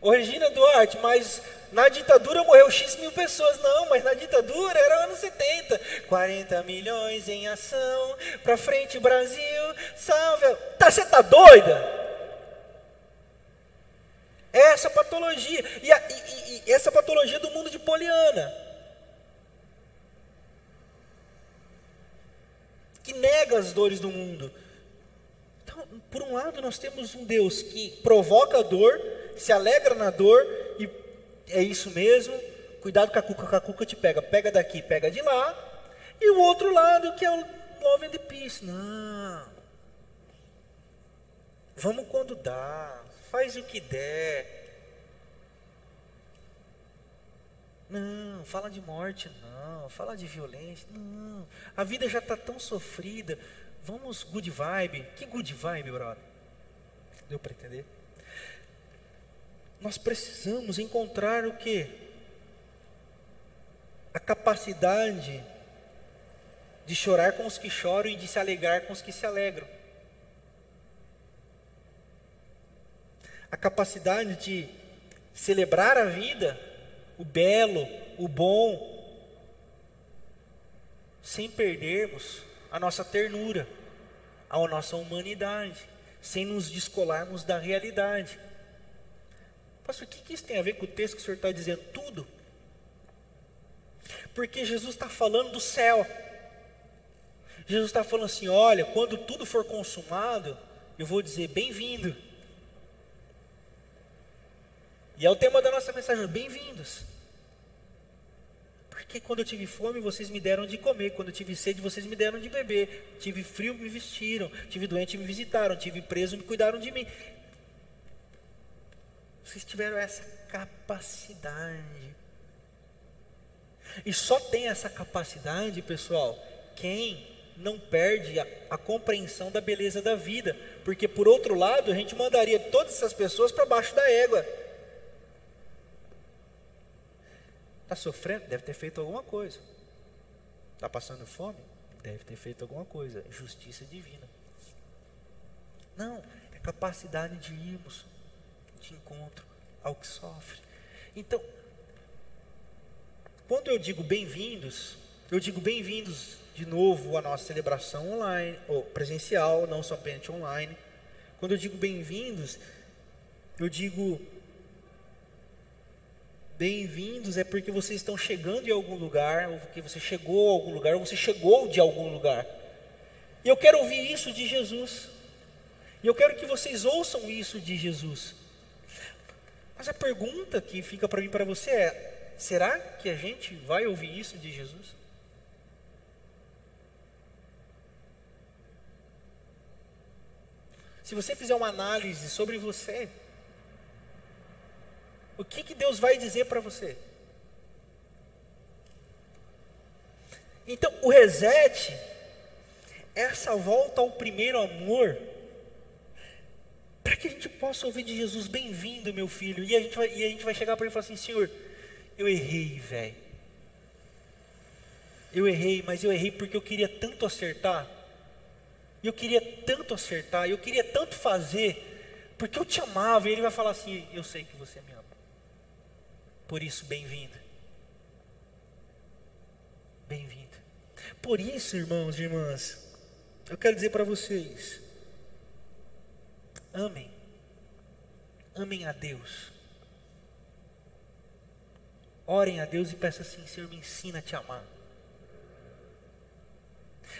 Ô Regina Duarte, mas na ditadura morreu X mil pessoas. Não, mas na ditadura era anos 70. 40 milhões em ação, pra frente Brasil, salve. Tá, você tá doida? É essa patologia. E, a, e, e essa patologia do mundo de Poliana. Que nega as dores do mundo. Por um lado, nós temos um Deus que provoca a dor, se alegra na dor, e é isso mesmo. Cuidado com a cuca, com a cuca te pega. Pega daqui, pega de lá. E o outro lado que é o love and peace. Não. Vamos quando dá faz o que der. Não, fala de morte, não, fala de violência, não. A vida já está tão sofrida. Vamos good vibe. Que good vibe, brother? Deu para entender? Nós precisamos encontrar o que? A capacidade de chorar com os que choram e de se alegrar com os que se alegram. a capacidade de celebrar a vida, o belo, o bom, sem perdermos a nossa ternura, à nossa humanidade, sem nos descolarmos da realidade. Pastor, o que isso tem a ver com o texto que o senhor está dizendo? Tudo. Porque Jesus está falando do céu. Jesus está falando assim: olha, quando tudo for consumado, eu vou dizer bem-vindo. E é o tema da nossa mensagem: bem-vindos. Porque quando eu tive fome, vocês me deram de comer. Quando eu tive sede, vocês me deram de beber. Tive frio, me vestiram. Tive doente, me visitaram. Tive preso, me cuidaram de mim. Vocês tiveram essa capacidade. E só tem essa capacidade, pessoal, quem não perde a, a, compreensão da beleza da vida. Porque, por outro lado, a gente mandaria todas essas pessoas para baixo da égua. Está sofrendo? Deve ter feito alguma coisa. Está passando fome? Deve ter feito alguma coisa. Justiça divina. Não, é capacidade de irmos de encontro ao que sofre. Então, quando eu digo bem-vindos, eu digo bem-vindos de novo à nossa celebração online, ou presencial, não somente online. Quando eu digo bem-vindos, eu digo Bem-vindos é porque vocês estão chegando em algum lugar, ou porque você chegou a algum lugar, ou você chegou de algum lugar. E eu quero ouvir isso de Jesus. E eu quero que vocês ouçam isso de Jesus. Mas a pergunta que fica para mim para você é: será que a gente vai ouvir isso de Jesus? Se você fizer uma análise sobre você, o que, que Deus vai dizer para você? Então, o reset é essa volta ao primeiro amor, para que a gente possa ouvir de Jesus: bem-vindo, meu filho. E a gente vai, e a gente vai chegar para ele e falar assim: Senhor, eu errei, velho. Eu errei, mas eu errei porque eu queria tanto acertar. Eu queria tanto acertar, eu queria tanto fazer, porque eu te amava. E ele vai falar assim: Eu sei que você me ama. Por isso, bem-vindo. Bem-vindo. Por isso, irmãos e irmãs, eu quero dizer para vocês: amem. Amem a Deus. Orem a Deus e peçam assim: Senhor, me ensina a te amar.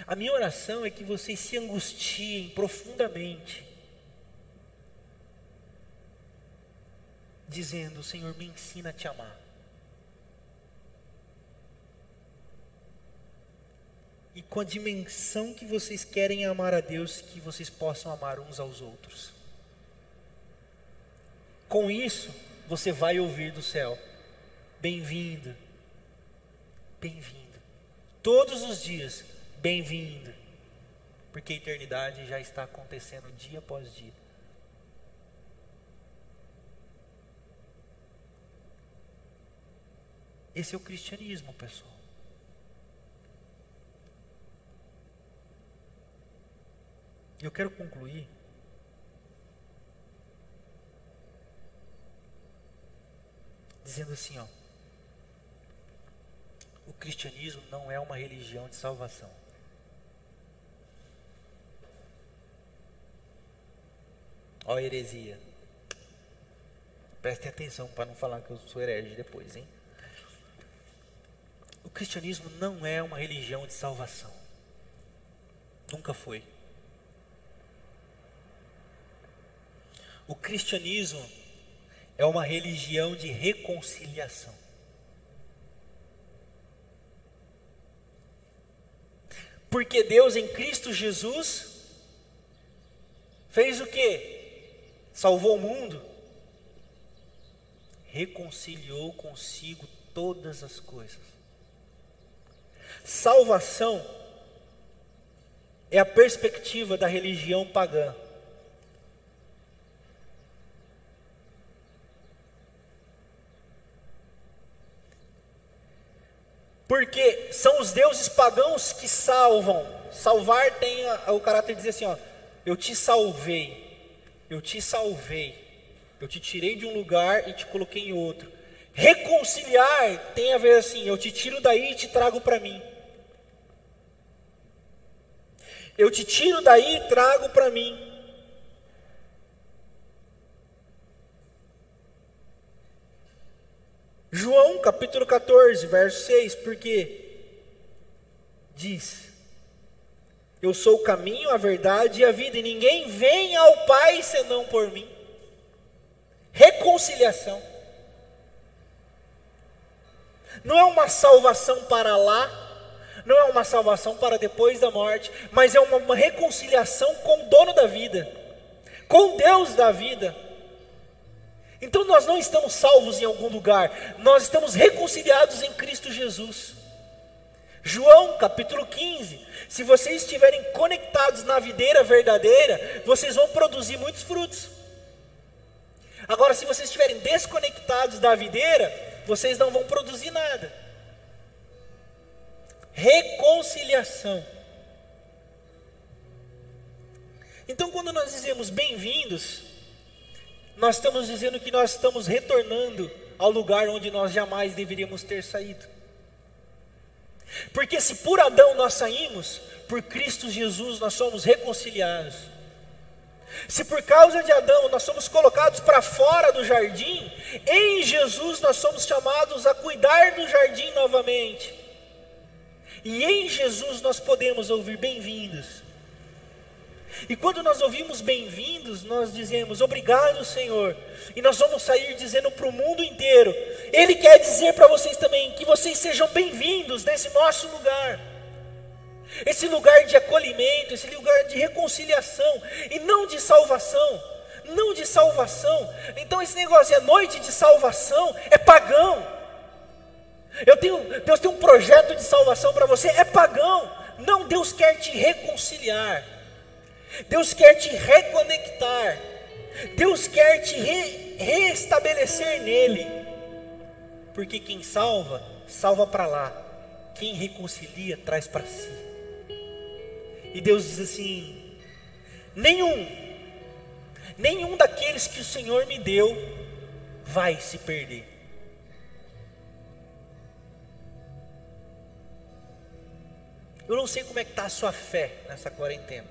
A minha oração é que vocês se angustiem profundamente dizendo: Senhor, me ensina a te amar. E com a dimensão que vocês querem amar a Deus, que vocês possam amar uns aos outros. Com isso, você vai ouvir do céu: Bem-vindo, bem-vindo. Todos os dias, bem-vindo. Porque a eternidade já está acontecendo dia após dia. Esse é o cristianismo, pessoal. Eu quero concluir dizendo assim, ó. O cristianismo não é uma religião de salvação. Ó heresia. Prestem atenção para não falar que eu sou herege depois, hein? O cristianismo não é uma religião de salvação. Nunca foi. O cristianismo é uma religião de reconciliação. Porque Deus em Cristo Jesus fez o que? Salvou o mundo, reconciliou consigo todas as coisas. Salvação é a perspectiva da religião pagã. Porque são os deuses pagãos que salvam. Salvar tem o caráter de dizer assim: ó, eu te salvei, eu te salvei, eu te tirei de um lugar e te coloquei em outro. Reconciliar tem a ver assim: eu te tiro daí e te trago para mim. Eu te tiro daí e trago para mim. João capítulo 14, verso 6, porque diz: Eu sou o caminho, a verdade e a vida, e ninguém vem ao Pai senão por mim. Reconciliação. Não é uma salvação para lá, não é uma salvação para depois da morte, mas é uma, reconciliação com o dono da vida, com Deus da vida. Então nós não estamos salvos em algum lugar, nós estamos reconciliados em Cristo Jesus. João capítulo 15: se vocês estiverem conectados na videira verdadeira, vocês vão produzir muitos frutos. Agora, se vocês estiverem desconectados da videira, vocês não vão produzir nada. Reconciliação. Então, quando nós dizemos bem-vindos, nós estamos dizendo que nós estamos retornando ao lugar onde nós jamais deveríamos ter saído. Porque se por Adão nós saímos, por Cristo Jesus nós somos reconciliados. Se por causa de Adão nós somos colocados para fora do jardim, em Jesus nós somos chamados a cuidar do jardim novamente. E em Jesus nós podemos ouvir bem-vindos. E quando nós ouvimos bem-vindos, nós dizemos obrigado, Senhor. E nós vamos sair dizendo para o mundo inteiro. Ele quer dizer para vocês também que vocês sejam bem-vindos nesse nosso lugar. Esse lugar de acolhimento, esse lugar de reconciliação e não de salvação. Não de salvação. Então esse negócio é noite de salvação, é pagão. Eu tenho, Deus tem um projeto de salvação para você, é pagão. Não, Deus quer te reconciliar. Deus quer te reconectar. Deus quer te re restabelecer nele. Porque quem salva, salva para lá. Quem reconcilia, traz para si. E Deus diz assim: nenhum, nenhum daqueles que o Senhor me deu vai se perder. Eu não sei como é que está a sua fé nessa quarentena.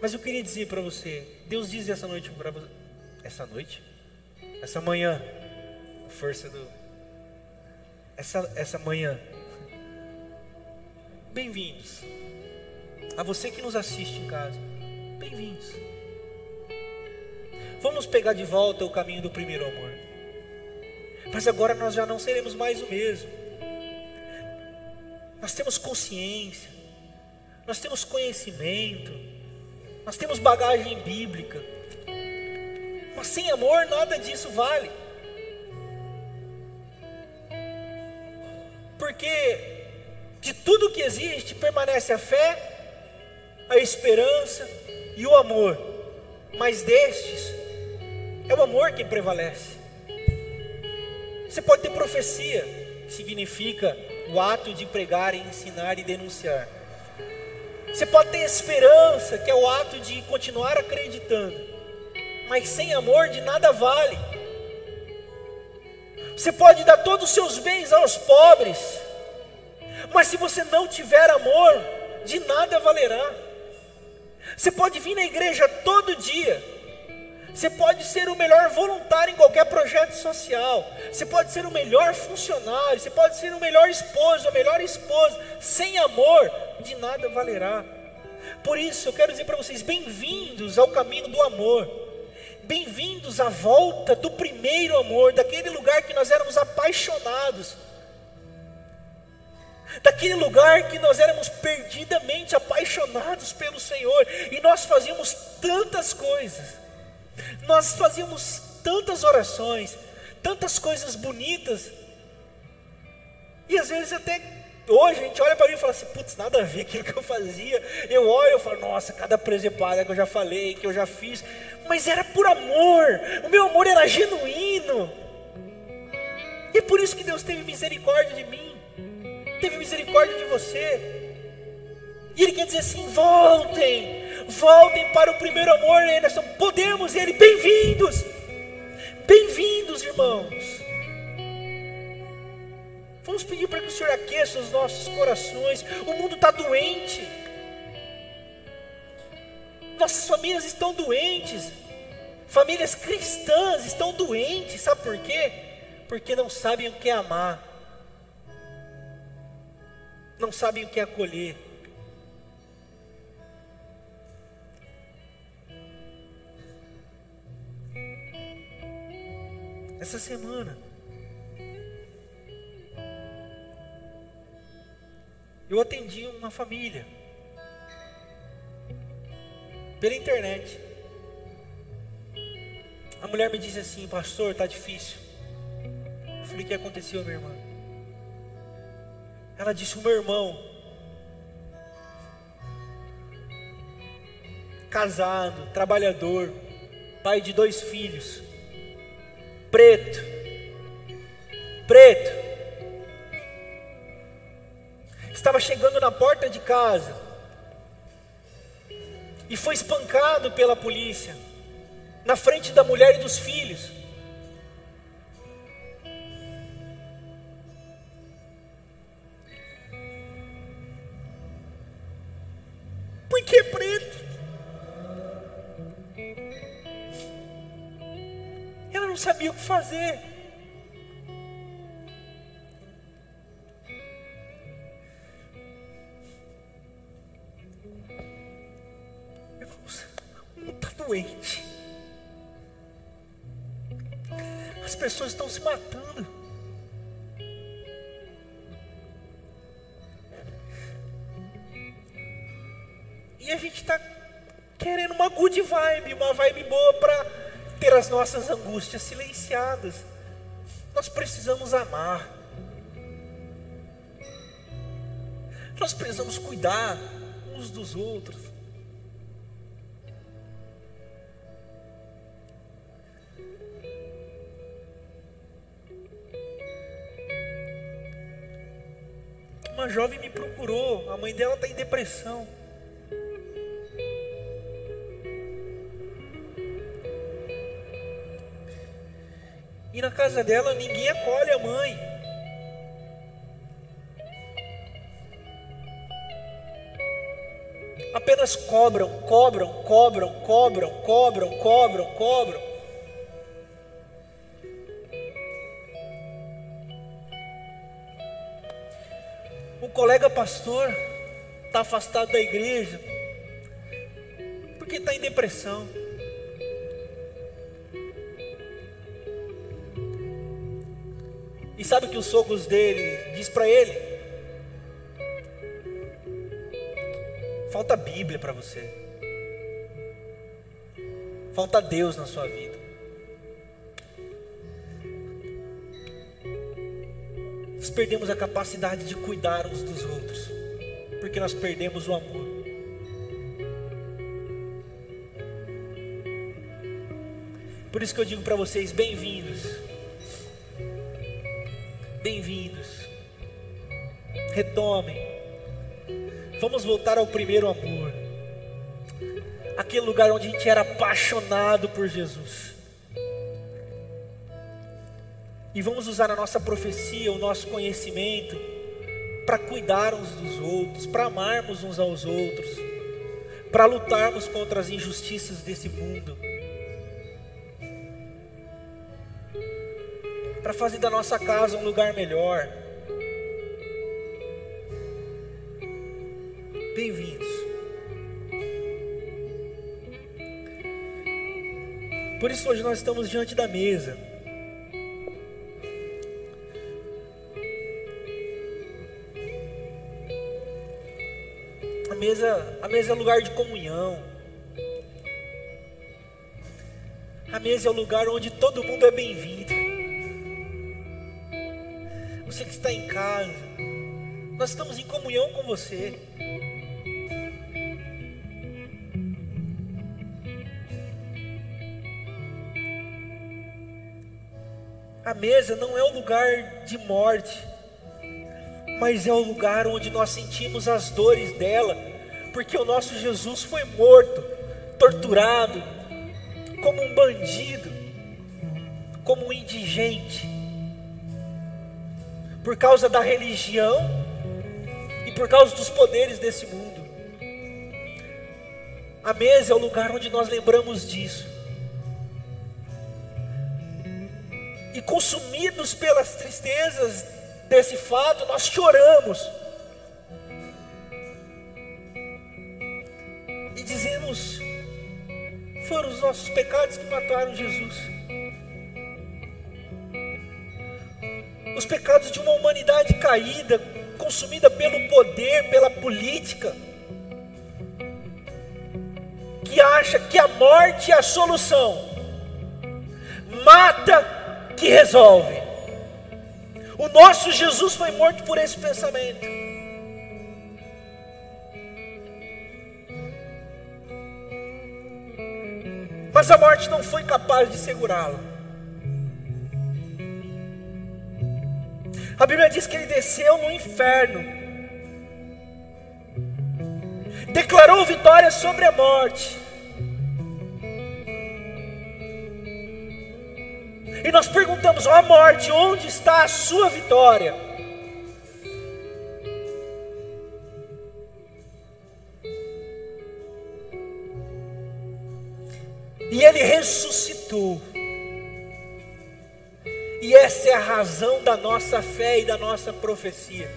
Mas eu queria dizer para você, Deus diz essa noite para você, essa noite, essa manhã, força do, essa essa manhã, bem-vindos. A você que nos assiste em casa, bem-vindos. Vamos pegar de volta o caminho do primeiro amor. Mas agora nós já não seremos mais o mesmo. Nós temos consciência, nós temos conhecimento, nós temos bagagem bíblica. Mas sem amor nada disso vale. Porque de tudo que existe permanece a fé, a esperança e o amor. Mas destes é o amor quem prevalece. Você pode ter profecia, que significa o ato de pregar, ensinar e denunciar. Você pode ter esperança, que é o ato de continuar acreditando, mas sem amor de nada vale. Você pode dar todos os seus bens aos pobres, mas se você não tiver amor, de nada valerá. Você pode vir na igreja todo dia, você pode ser o melhor voluntário em qualquer projeto social. Você pode ser o melhor funcionário. Você pode ser o melhor esposo, a melhor esposa. Sem amor, de nada valerá. Por isso, eu quero dizer para vocês: bem-vindos ao caminho do amor. Bem-vindos à volta do primeiro amor, daquele lugar que nós éramos apaixonados. Daquele lugar que nós éramos perdidamente apaixonados pelo Senhor e nós fazíamos tantas coisas nós fazíamos tantas orações, tantas coisas bonitas, e às vezes até hoje a gente olha para mim e fala assim, putz, nada a ver aquilo que eu fazia. Eu olho e falo, nossa, cada presepada que eu já falei, que eu já fiz, mas era por amor, o meu amor era genuíno. E é por isso que Deus teve misericórdia de mim, teve misericórdia de você. E Ele quer dizer assim: voltem, voltem para o primeiro amor, né? nós podemos, Ele, bem-vindos, bem-vindos, irmãos. Vamos pedir para que o Senhor aqueça os nossos corações. O mundo está doente, Nossas famílias estão doentes. Famílias cristãs estão doentes. Sabe por quê? Porque não sabem o que é amar. Não sabem o que é acolher. Essa semana eu atendi uma família pela internet. A mulher me disse assim, pastor, tá difícil. Eu falei, o que aconteceu, minha irmã? Ela disse, o meu irmão, casado, trabalhador, pai de dois filhos, preto, preto, estava chegando na porta de casa e foi espancado pela polícia na frente da mulher e dos filhos. Por que preto? Ela não sabia o que fazer. doente. As pessoas estão se matando. E a gente está querendo uma good vibe, uma vibe boa para ter as nossas angústias silenciadas. Nós precisamos amar. Nós precisamos cuidar uns dos outros. uma jovem me procurou, a mãe dela está em depressão. Na casa dela ninguém acolhe a mãe. Apenas cobram, cobram, cobram, cobram, cobram, cobram, cobram. colega pastor está afastado da igreja porque está em depressão. Sabe o que os sogros dele diz para ele? Falta Bíblia para você. Falta Deus na sua vida. nós perdemos a capacidade de cuidar uns dos outros, porque nós perdemos o amor. Por isso que eu digo para vocês: bem-vindos, bem-vindos, retomem, vamos voltar ao primeiro amor, aquele lugar onde a gente era apaixonado por Jesus. E vamos usar a nossa profecia, o nosso conhecimento, para cuidar uns dos outros, para amarmos uns aos outros, para lutarmos contra as injustiças desse mundo, para fazer da nossa casa um lugar melhor. Bem-vindos. Por isso hoje nós estamos diante da mesa. mesa, a mesa é lugar de comunhão. A mesa é o lugar onde todo mundo é bem-vindo. Você que está em casa, nós estamos em comunhão com você. A mesa não é o lugar de morte, mas é o lugar onde nós sentimos as dores dela porque o nosso Jesus foi morto, torturado, como um bandido, como um indigente, por causa da religião e por causa dos poderes desse mundo. A mesa é o lugar onde nós lembramos disso. E consumidos pelas tristezas desse fato, nós choramos. E dizemos: foram os nossos pecados que mataram Jesus. Os pecados de uma humanidade caída, consumida pelo poder, pela política, que acha que a morte é a solução, mata que resolve. O nosso Jesus foi morto por esse pensamento. Mas a morte não foi capaz de segurá-lo. A Bíblia diz que ele desceu no inferno, declarou vitória sobre a morte. E nós perguntamos: ó morte, onde está a sua vitória? E ele ressuscitou. E essa é a razão da nossa fé e da nossa profecia.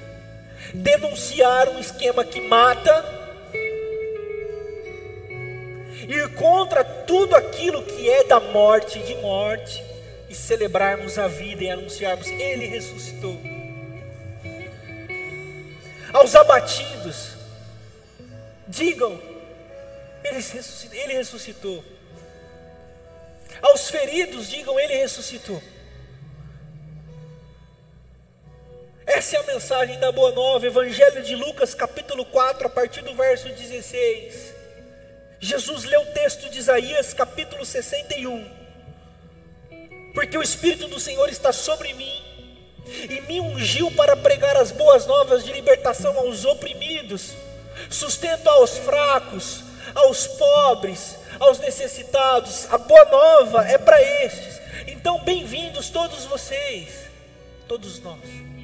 Denunciar um esquema que mata, ir contra tudo aquilo que é da morte de morte e celebrarmos a vida e anunciarmos: Ele ressuscitou. Aos abatidos, digam: Ele ressuscitou. Aos feridos, digam: Ele ressuscitou. Essa é a mensagem da Boa Nova, Evangelho de Lucas, capítulo 4, a partir do verso 16. Jesus leu o texto de Isaías, capítulo 61 porque o Espírito do Senhor está sobre mim e me ungiu para pregar as boas novas de libertação aos oprimidos, sustento aos fracos, aos pobres, aos necessitados. A boa nova é para estes. Então, bem-vindos todos vocês, todos nós.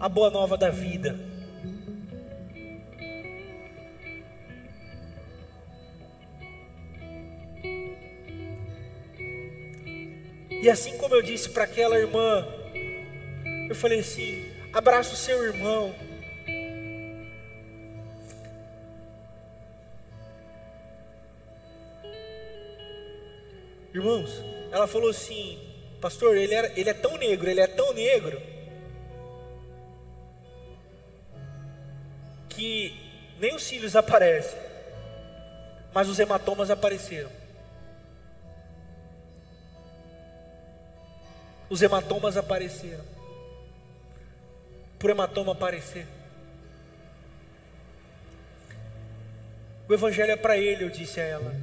A boa nova da vida. E assim como eu disse para aquela irmã, eu falei assim: abraça o seu irmão. Irmãos, ela falou assim, pastor, ele, era, ele é tão negro, ele é tão negro, que nem os cílios aparecem, mas os hematomas apareceram. os hematomas apareceram. Por hematoma aparecer. O evangelho é para ele, eu disse a ela.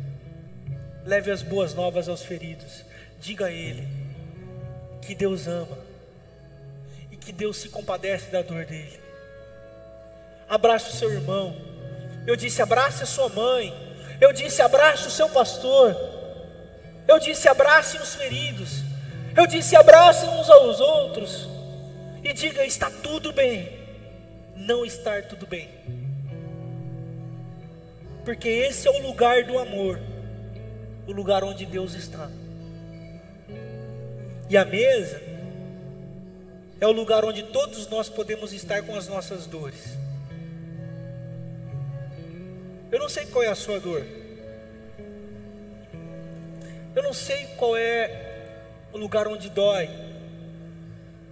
Leve as boas novas aos feridos. Diga a ele que Deus ama e que Deus se compadece da dor dele. Abraça o seu irmão. Eu disse: abrace a sua mãe. Eu disse: abrace o seu pastor. Eu disse: abrace os feridos. Eu disse: abracem uns aos outros e diga: está tudo bem, não estar tudo bem, porque esse é o lugar do amor, o lugar onde Deus está. E a mesa é o lugar onde todos nós podemos estar com as nossas dores. Eu não sei qual é a sua dor. Eu não sei qual é o lugar onde dói.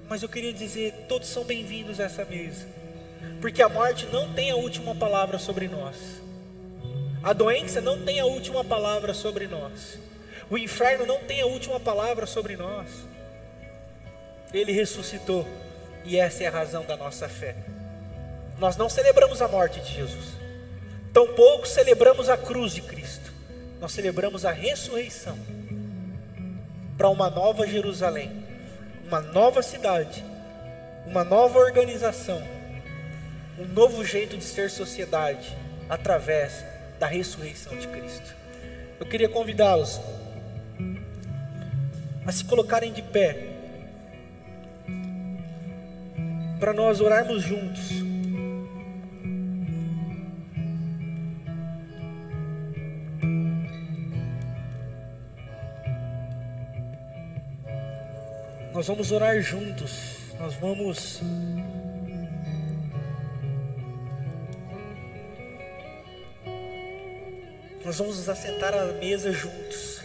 Mas eu queria dizer: todos são bem-vindos a essa mesa, porque a morte não tem a última palavra sobre nós, a doença não tem a última palavra sobre nós, o inferno não tem a última palavra sobre nós. Ele ressuscitou, e essa é a razão da nossa fé. Nós não celebramos a morte de Jesus, tampouco celebramos a cruz de Cristo, nós celebramos a ressurreição para uma nova Jerusalém, uma nova cidade, uma nova organização, um novo jeito de ser sociedade através da ressurreição de Cristo. Eu queria convidá-los a se colocarem de pé para nós orarmos juntos. Nós vamos orar juntos. Nós vamos Nós vamos nos assentar à mesa juntos.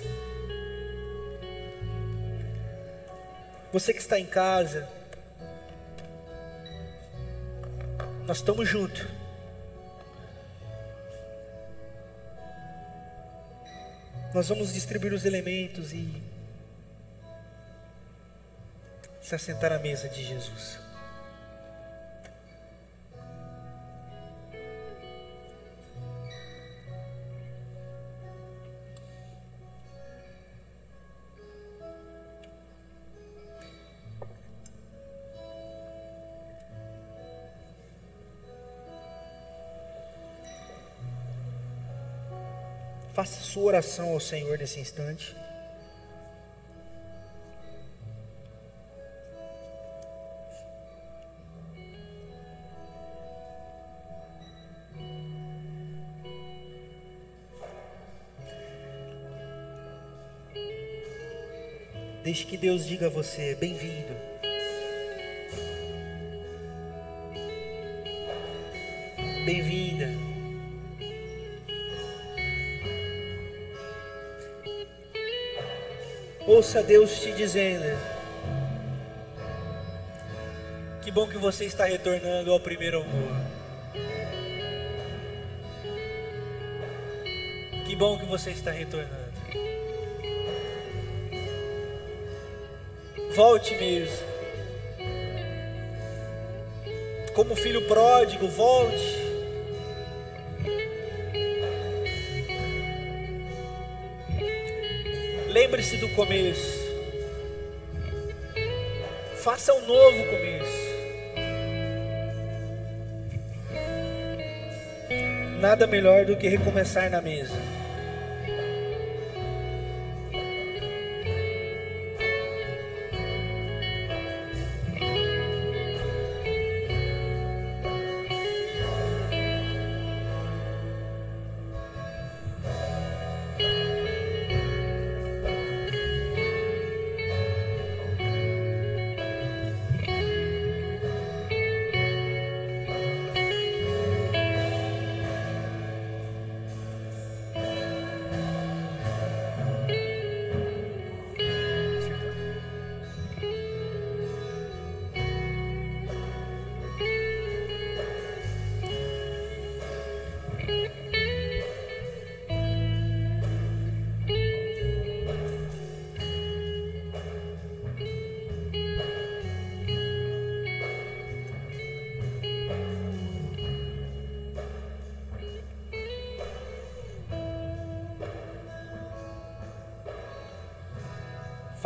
Você que está em casa, nós estamos juntos. Nós vamos distribuir os elementos e se assentar à mesa de Jesus. Faça sua oração ao Senhor nesse instante. Deixe que Deus diga a você: bem-vindo. Bem-vinda. Ouça Deus te dizendo: Que bom que você está retornando ao primeiro amor. Que bom que você está retornando. Volte mesmo. Como filho pródigo, volte. Lembre-se do começo. Faça um novo começo. Nada melhor do que recomeçar na mesa.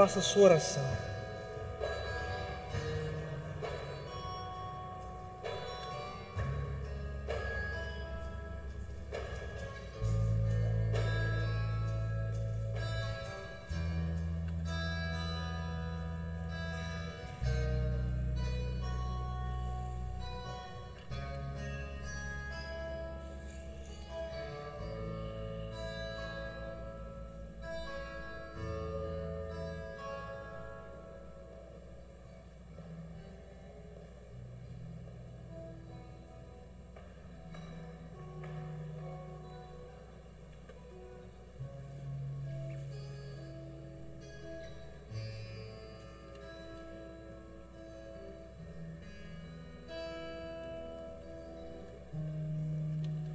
Faça a sua oração.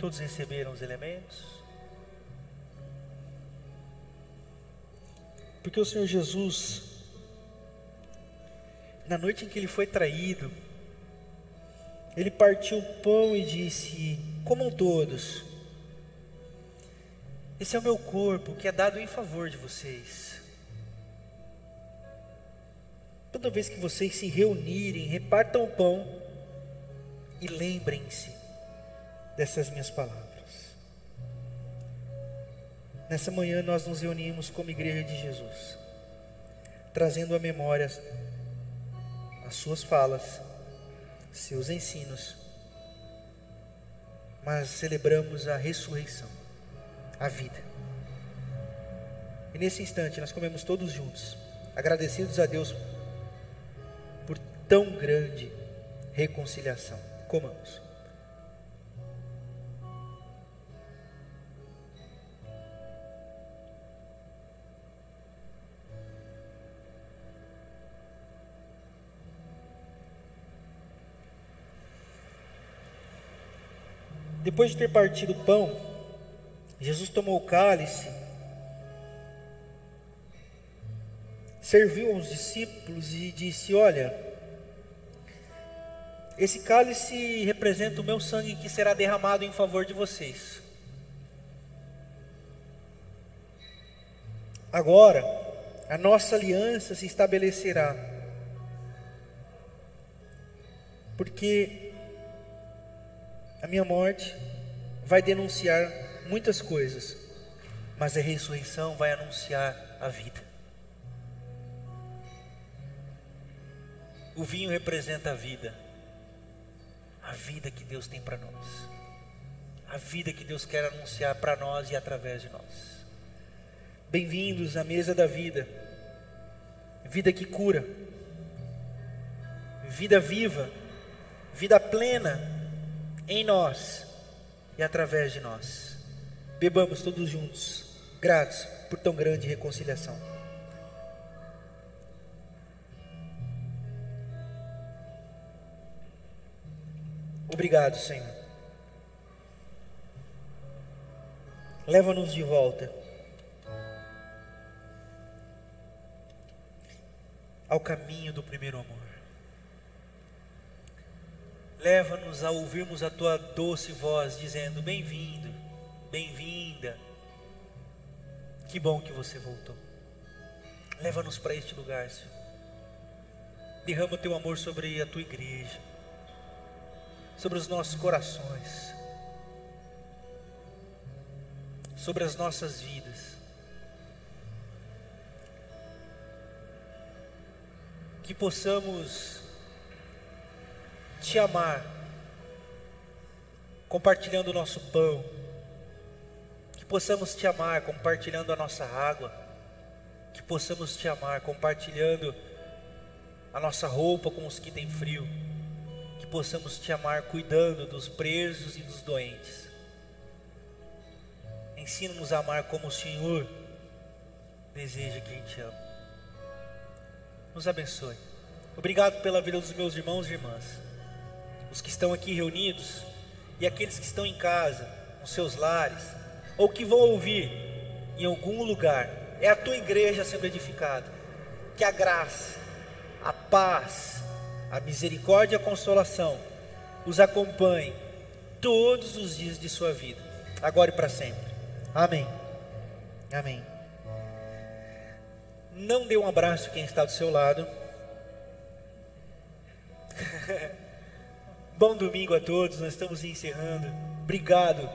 Todos receberam os elementos? Porque o Senhor Jesus, na noite em que ele foi traído, ele partiu o pão e disse: Comam todos, esse é o meu corpo que é dado em favor de vocês. Toda vez que vocês se reunirem, repartam o pão e lembrem-se dessas minhas palavras. Nessa manhã nós nos reunimos como igreja de Jesus, trazendo à memória as suas falas, seus ensinos, mas celebramos a ressurreição, a vida. E nesse instante nós comemos todos juntos, agradecidos a Deus tão grande reconciliação. Comamos. Depois de ter partido o pão, Jesus tomou o cálice, serviu aos discípulos e disse: Olha, esse cálice representa o meu sangue que será derramado em favor de vocês. Agora, a nossa aliança se estabelecerá, porque minha morte vai denunciar muitas coisas, mas a ressurreição vai anunciar a vida. O vinho representa a vida, a vida que Deus tem para nós, a vida que Deus quer anunciar para nós e através de nós. Bem-vindos à mesa da vida, vida que cura, vida viva, vida plena em nós e através de nós. Bebamos todos juntos, gratos por tão grande reconciliação. Obrigado, Senhor. Leva-nos de volta ao caminho do primeiro amor. Leva-nos a ouvirmos a tua doce voz dizendo: Bem-vindo, bem-vinda. Que bom que você voltou. Leva-nos para este lugar, Senhor. Derrama o teu amor sobre a tua igreja, sobre os nossos corações, sobre as nossas vidas. Que possamos te amar, compartilhando o nosso pão, que possamos te amar compartilhando a nossa água, que possamos te amar compartilhando a nossa roupa com os que têm frio, que possamos te amar cuidando dos presos e dos doentes. Ensina-nos a amar como o Senhor deseja que a gente ame. Nos abençoe. Obrigado pela vida dos meus irmãos e irmãs os que estão aqui reunidos e aqueles que estão em casa, nos seus lares, ou que vão ouvir em algum lugar, é a tua igreja sendo edificada. Que a graça, a paz, a misericórdia e a consolação os acompanhe todos os dias de sua vida, agora e para sempre. Amém. Amém. Não dê um abraço quem está do seu lado. Bom domingo a todos, nós estamos encerrando. Obrigado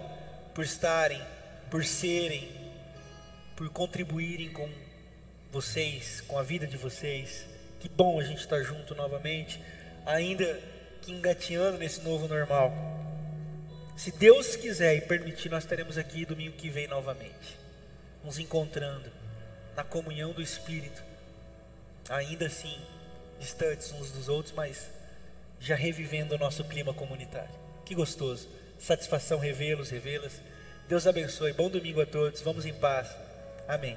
por estarem, por serem, por contribuírem com vocês, com a vida de vocês. Que bom a gente estar junto novamente, ainda que engateando nesse novo normal. Se Deus quiser e permitir, nós estaremos aqui domingo que vem novamente, nos encontrando na comunhão do Espírito, ainda assim distantes uns dos outros, mas já revivendo o nosso clima comunitário. Que gostoso. Satisfação revê-los, revê-las. Deus abençoe. Bom domingo a todos. Vamos em paz. Amém.